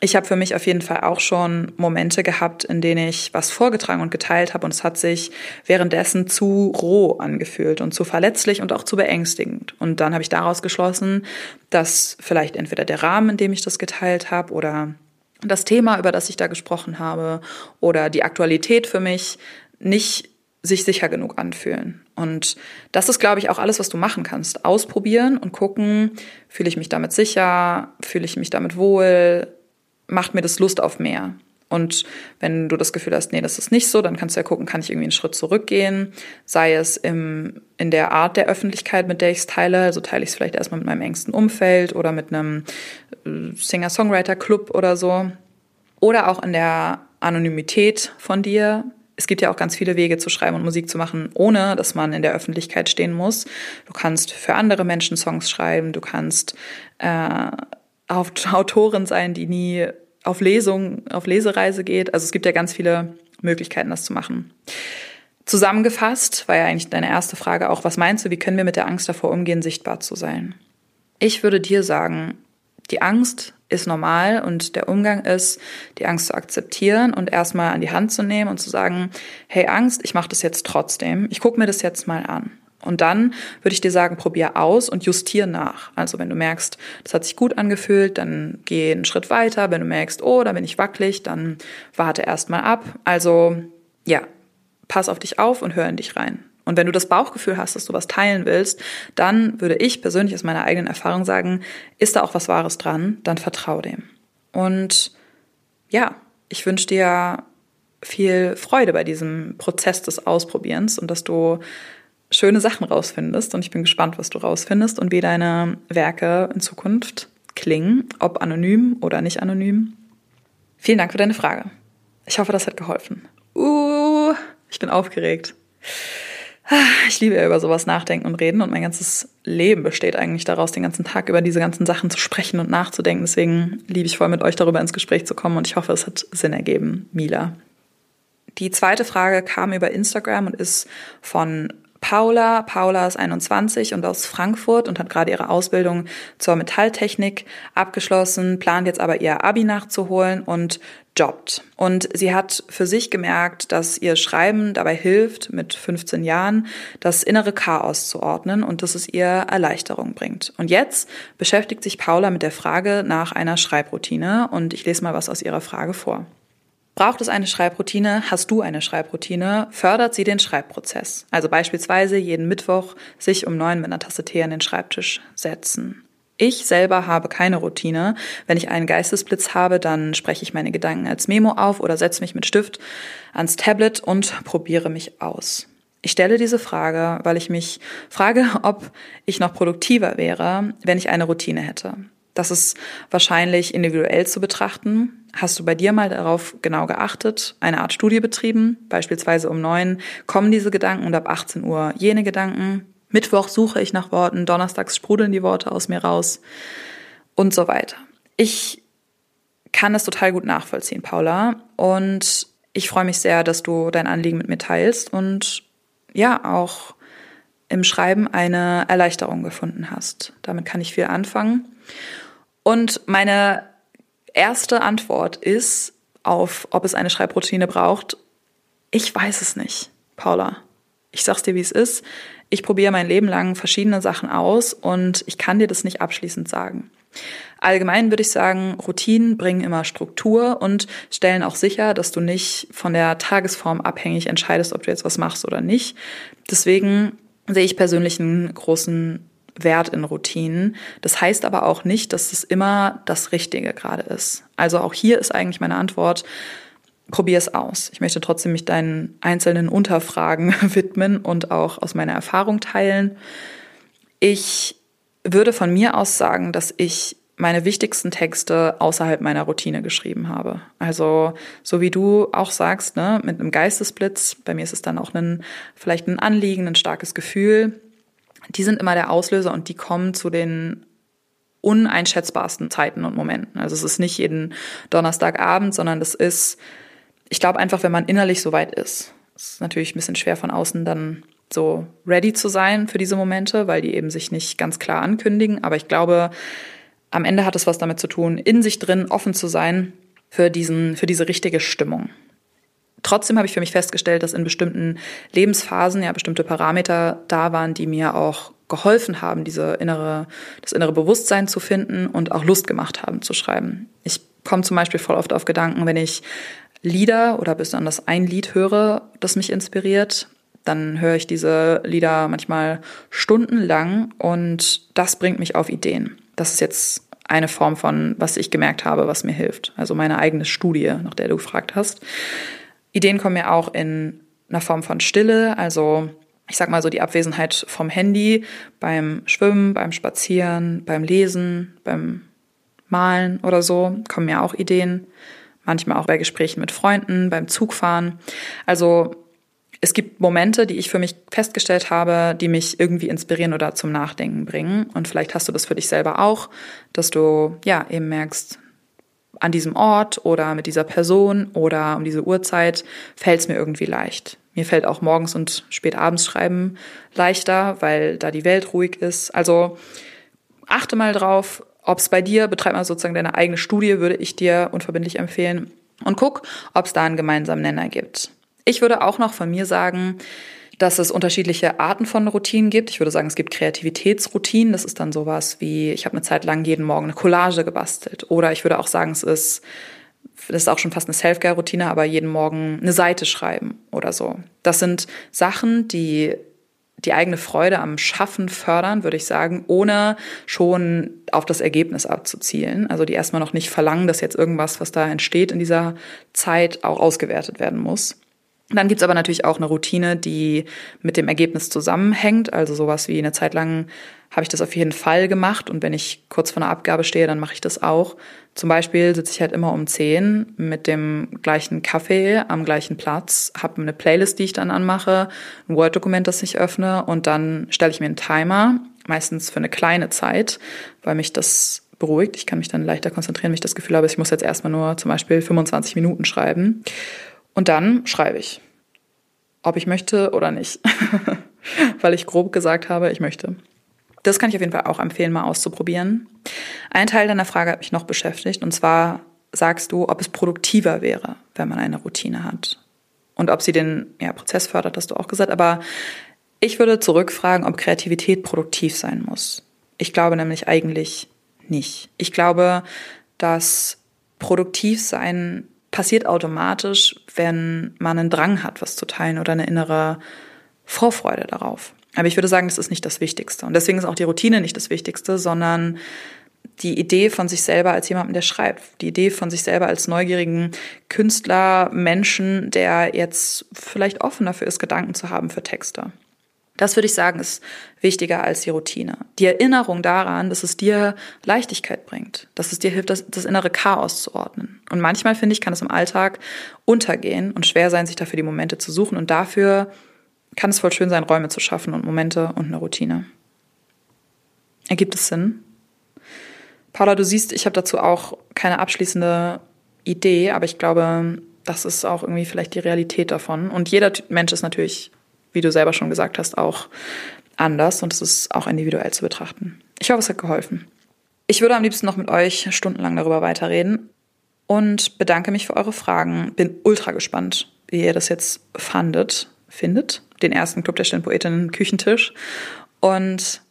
ich habe für mich auf jeden Fall auch schon Momente gehabt, in denen ich was vorgetragen und geteilt habe und es hat sich währenddessen zu roh angefühlt und zu verletzlich und auch zu beängstigend. Und dann habe ich daraus geschlossen, dass vielleicht entweder der Rahmen, in dem ich das geteilt habe oder das Thema, über das ich da gesprochen habe oder die Aktualität für mich nicht sich sicher genug anfühlen. Und das ist, glaube ich, auch alles, was du machen kannst. Ausprobieren und gucken, fühle ich mich damit sicher, fühle ich mich damit wohl, macht mir das Lust auf mehr. Und wenn du das Gefühl hast, nee, das ist nicht so, dann kannst du ja gucken, kann ich irgendwie einen Schritt zurückgehen, sei es im, in der Art der Öffentlichkeit, mit der ich es teile. Also teile ich es vielleicht erstmal mit meinem engsten Umfeld oder mit einem äh, Singer-Songwriter-Club oder so. Oder auch in der Anonymität von dir, es gibt ja auch ganz viele Wege zu schreiben und Musik zu machen, ohne dass man in der Öffentlichkeit stehen muss. Du kannst für andere Menschen Songs schreiben, du kannst äh, [laughs] Autorin sein, die nie auf Lesung, auf Lesereise geht. Also es gibt ja ganz viele Möglichkeiten, das zu machen. Zusammengefasst war ja eigentlich deine erste Frage auch, was meinst du, wie können wir mit der Angst davor umgehen, sichtbar zu sein? Ich würde dir sagen, die Angst ist normal und der Umgang ist, die Angst zu akzeptieren und erstmal an die Hand zu nehmen und zu sagen, hey Angst, ich mache das jetzt trotzdem, ich gucke mir das jetzt mal an. Und dann würde ich dir sagen, probier aus und justier nach. Also wenn du merkst, das hat sich gut angefühlt, dann geh einen Schritt weiter. Wenn du merkst, oh, da bin ich wackelig, dann warte erstmal ab. Also ja, pass auf dich auf und hör in dich rein. Und wenn du das Bauchgefühl hast, dass du was teilen willst, dann würde ich persönlich aus meiner eigenen Erfahrung sagen, ist da auch was Wahres dran, dann vertrau dem. Und ja, ich wünsche dir viel Freude bei diesem Prozess des Ausprobierens und dass du schöne Sachen rausfindest. Und ich bin gespannt, was du rausfindest und wie deine Werke in Zukunft klingen, ob anonym oder nicht anonym. Vielen Dank für deine Frage. Ich hoffe, das hat geholfen. Uh, ich bin aufgeregt. Ich liebe ja über sowas nachdenken und reden und mein ganzes Leben besteht eigentlich daraus, den ganzen Tag über diese ganzen Sachen zu sprechen und nachzudenken. Deswegen liebe ich voll mit euch darüber ins Gespräch zu kommen und ich hoffe, es hat Sinn ergeben. Mila. Die zweite Frage kam über Instagram und ist von Paula. Paula ist 21 und aus Frankfurt und hat gerade ihre Ausbildung zur Metalltechnik abgeschlossen, plant jetzt aber ihr Abi nachzuholen und jobbt. Und sie hat für sich gemerkt, dass ihr Schreiben dabei hilft, mit 15 Jahren das innere Chaos zu ordnen und dass es ihr Erleichterung bringt. Und jetzt beschäftigt sich Paula mit der Frage nach einer Schreibroutine und ich lese mal was aus ihrer Frage vor. Braucht es eine Schreibroutine? Hast du eine Schreibroutine? Fördert sie den Schreibprozess? Also beispielsweise jeden Mittwoch sich um neun mit einer Tasse Tee an den Schreibtisch setzen. Ich selber habe keine Routine. Wenn ich einen Geistesblitz habe, dann spreche ich meine Gedanken als Memo auf oder setze mich mit Stift ans Tablet und probiere mich aus. Ich stelle diese Frage, weil ich mich frage, ob ich noch produktiver wäre, wenn ich eine Routine hätte. Das ist wahrscheinlich individuell zu betrachten. Hast du bei dir mal darauf genau geachtet, eine Art Studie betrieben? Beispielsweise um neun kommen diese Gedanken und ab 18 Uhr jene Gedanken. Mittwoch suche ich nach Worten, donnerstags sprudeln die Worte aus mir raus und so weiter. Ich kann es total gut nachvollziehen, Paula. Und ich freue mich sehr, dass du dein Anliegen mit mir teilst und ja, auch im Schreiben eine Erleichterung gefunden hast. Damit kann ich viel anfangen. Und meine erste Antwort ist auf, ob es eine Schreibroutine braucht. Ich weiß es nicht, Paula. Ich sag's dir, wie es ist. Ich probiere mein Leben lang verschiedene Sachen aus und ich kann dir das nicht abschließend sagen. Allgemein würde ich sagen, Routinen bringen immer Struktur und stellen auch sicher, dass du nicht von der Tagesform abhängig entscheidest, ob du jetzt was machst oder nicht. Deswegen sehe ich persönlich einen großen Wert in Routinen. Das heißt aber auch nicht, dass es immer das Richtige gerade ist. Also auch hier ist eigentlich meine Antwort, probier es aus. Ich möchte trotzdem mich deinen einzelnen Unterfragen [laughs] widmen und auch aus meiner Erfahrung teilen. Ich würde von mir aus sagen, dass ich meine wichtigsten Texte außerhalb meiner Routine geschrieben habe. Also so wie du auch sagst, ne, mit einem Geistesblitz, bei mir ist es dann auch ein, vielleicht ein Anliegen, ein starkes Gefühl. Die sind immer der Auslöser und die kommen zu den uneinschätzbarsten Zeiten und Momenten. Also es ist nicht jeden Donnerstagabend, sondern das ist, ich glaube einfach, wenn man innerlich so weit ist. Es ist natürlich ein bisschen schwer von außen dann so ready zu sein für diese Momente, weil die eben sich nicht ganz klar ankündigen. Aber ich glaube, am Ende hat es was damit zu tun, in sich drin offen zu sein für diesen, für diese richtige Stimmung. Trotzdem habe ich für mich festgestellt, dass in bestimmten Lebensphasen ja bestimmte Parameter da waren, die mir auch geholfen haben, diese innere, das innere Bewusstsein zu finden und auch Lust gemacht haben zu schreiben. Ich komme zum Beispiel voll oft auf Gedanken, wenn ich Lieder oder besonders ein Lied höre, das mich inspiriert, dann höre ich diese Lieder manchmal stundenlang und das bringt mich auf Ideen. Das ist jetzt eine Form von, was ich gemerkt habe, was mir hilft. Also meine eigene Studie, nach der du gefragt hast. Ideen kommen mir auch in einer Form von Stille, also ich sag mal so die Abwesenheit vom Handy beim Schwimmen, beim Spazieren, beim Lesen, beim Malen oder so kommen mir auch Ideen. Manchmal auch bei Gesprächen mit Freunden, beim Zugfahren. Also es gibt Momente, die ich für mich festgestellt habe, die mich irgendwie inspirieren oder zum Nachdenken bringen. Und vielleicht hast du das für dich selber auch, dass du ja eben merkst, an diesem Ort oder mit dieser Person oder um diese Uhrzeit fällt es mir irgendwie leicht. Mir fällt auch morgens und spät abends schreiben leichter, weil da die Welt ruhig ist. Also achte mal drauf, ob es bei dir, betreib mal sozusagen deine eigene Studie, würde ich dir unverbindlich empfehlen. Und guck, ob es da einen gemeinsamen Nenner gibt. Ich würde auch noch von mir sagen, dass es unterschiedliche Arten von Routinen gibt. Ich würde sagen, es gibt Kreativitätsroutinen. Das ist dann sowas wie, ich habe eine Zeit lang jeden Morgen eine Collage gebastelt. Oder ich würde auch sagen, es ist, das ist auch schon fast eine Self-Care-Routine, aber jeden Morgen eine Seite schreiben oder so. Das sind Sachen, die die eigene Freude am Schaffen fördern, würde ich sagen, ohne schon auf das Ergebnis abzuzielen. Also die erstmal noch nicht verlangen, dass jetzt irgendwas, was da entsteht in dieser Zeit, auch ausgewertet werden muss. Dann gibt's aber natürlich auch eine Routine, die mit dem Ergebnis zusammenhängt. Also sowas wie eine Zeit lang habe ich das auf jeden Fall gemacht und wenn ich kurz vor einer Abgabe stehe, dann mache ich das auch. Zum Beispiel sitze ich halt immer um 10 mit dem gleichen Kaffee am gleichen Platz, habe eine Playlist, die ich dann anmache, ein Word-Dokument, das ich öffne und dann stelle ich mir einen Timer, meistens für eine kleine Zeit, weil mich das beruhigt. Ich kann mich dann leichter konzentrieren, wenn ich das Gefühl habe, ich muss jetzt erstmal nur zum Beispiel 25 Minuten schreiben. Und dann schreibe ich, ob ich möchte oder nicht, [laughs] weil ich grob gesagt habe, ich möchte. Das kann ich auf jeden Fall auch empfehlen, mal auszuprobieren. Ein Teil deiner Frage hat mich noch beschäftigt, und zwar sagst du, ob es produktiver wäre, wenn man eine Routine hat. Und ob sie den ja, Prozess fördert, hast du auch gesagt. Aber ich würde zurückfragen, ob Kreativität produktiv sein muss. Ich glaube nämlich eigentlich nicht. Ich glaube, dass produktiv sein passiert automatisch, wenn man einen Drang hat, was zu teilen oder eine innere Vorfreude darauf. Aber ich würde sagen, das ist nicht das Wichtigste. Und deswegen ist auch die Routine nicht das Wichtigste, sondern die Idee von sich selber als jemanden, der schreibt. Die Idee von sich selber als neugierigen Künstler, Menschen, der jetzt vielleicht offen dafür ist, Gedanken zu haben für Texte. Das würde ich sagen, ist wichtiger als die Routine. Die Erinnerung daran, dass es dir Leichtigkeit bringt, dass es dir hilft, das, das innere Chaos zu ordnen. Und manchmal, finde ich, kann es im Alltag untergehen und schwer sein, sich dafür die Momente zu suchen. Und dafür kann es voll schön sein, Räume zu schaffen und Momente und eine Routine. Ergibt es Sinn? Paula, du siehst, ich habe dazu auch keine abschließende Idee, aber ich glaube, das ist auch irgendwie vielleicht die Realität davon. Und jeder Mensch ist natürlich wie du selber schon gesagt hast, auch anders und es ist auch individuell zu betrachten. Ich hoffe, es hat geholfen. Ich würde am liebsten noch mit euch stundenlang darüber weiterreden und bedanke mich für eure Fragen. Bin ultra gespannt, wie ihr das jetzt fandet, findet, den ersten Club der stillen Poetinnen Küchentisch. Und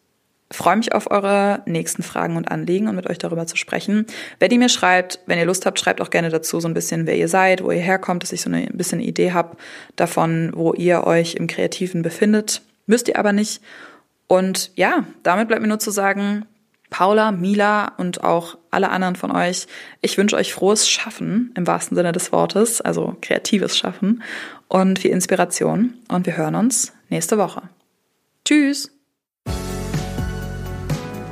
freue mich auf eure nächsten Fragen und Anliegen und mit euch darüber zu sprechen. Wer die mir schreibt, wenn ihr Lust habt, schreibt auch gerne dazu so ein bisschen, wer ihr seid, wo ihr herkommt, dass ich so eine ein bisschen Idee habe davon, wo ihr euch im Kreativen befindet. Müsst ihr aber nicht. Und ja, damit bleibt mir nur zu sagen, Paula, Mila und auch alle anderen von euch, ich wünsche euch frohes Schaffen im wahrsten Sinne des Wortes, also kreatives Schaffen und viel Inspiration. Und wir hören uns nächste Woche. Tschüss!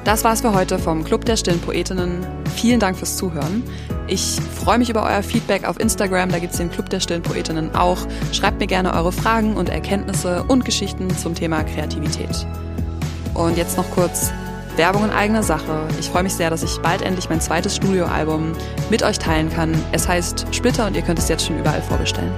Das war's für heute vom Club der Stillen Poetinnen. Vielen Dank fürs Zuhören. Ich freue mich über euer Feedback auf Instagram, da gibt's den Club der Stillen Poetinnen auch. Schreibt mir gerne eure Fragen und Erkenntnisse und Geschichten zum Thema Kreativität. Und jetzt noch kurz Werbung in eigener Sache. Ich freue mich sehr, dass ich bald endlich mein zweites Studioalbum mit euch teilen kann. Es heißt Splitter und ihr könnt es jetzt schon überall vorbestellen.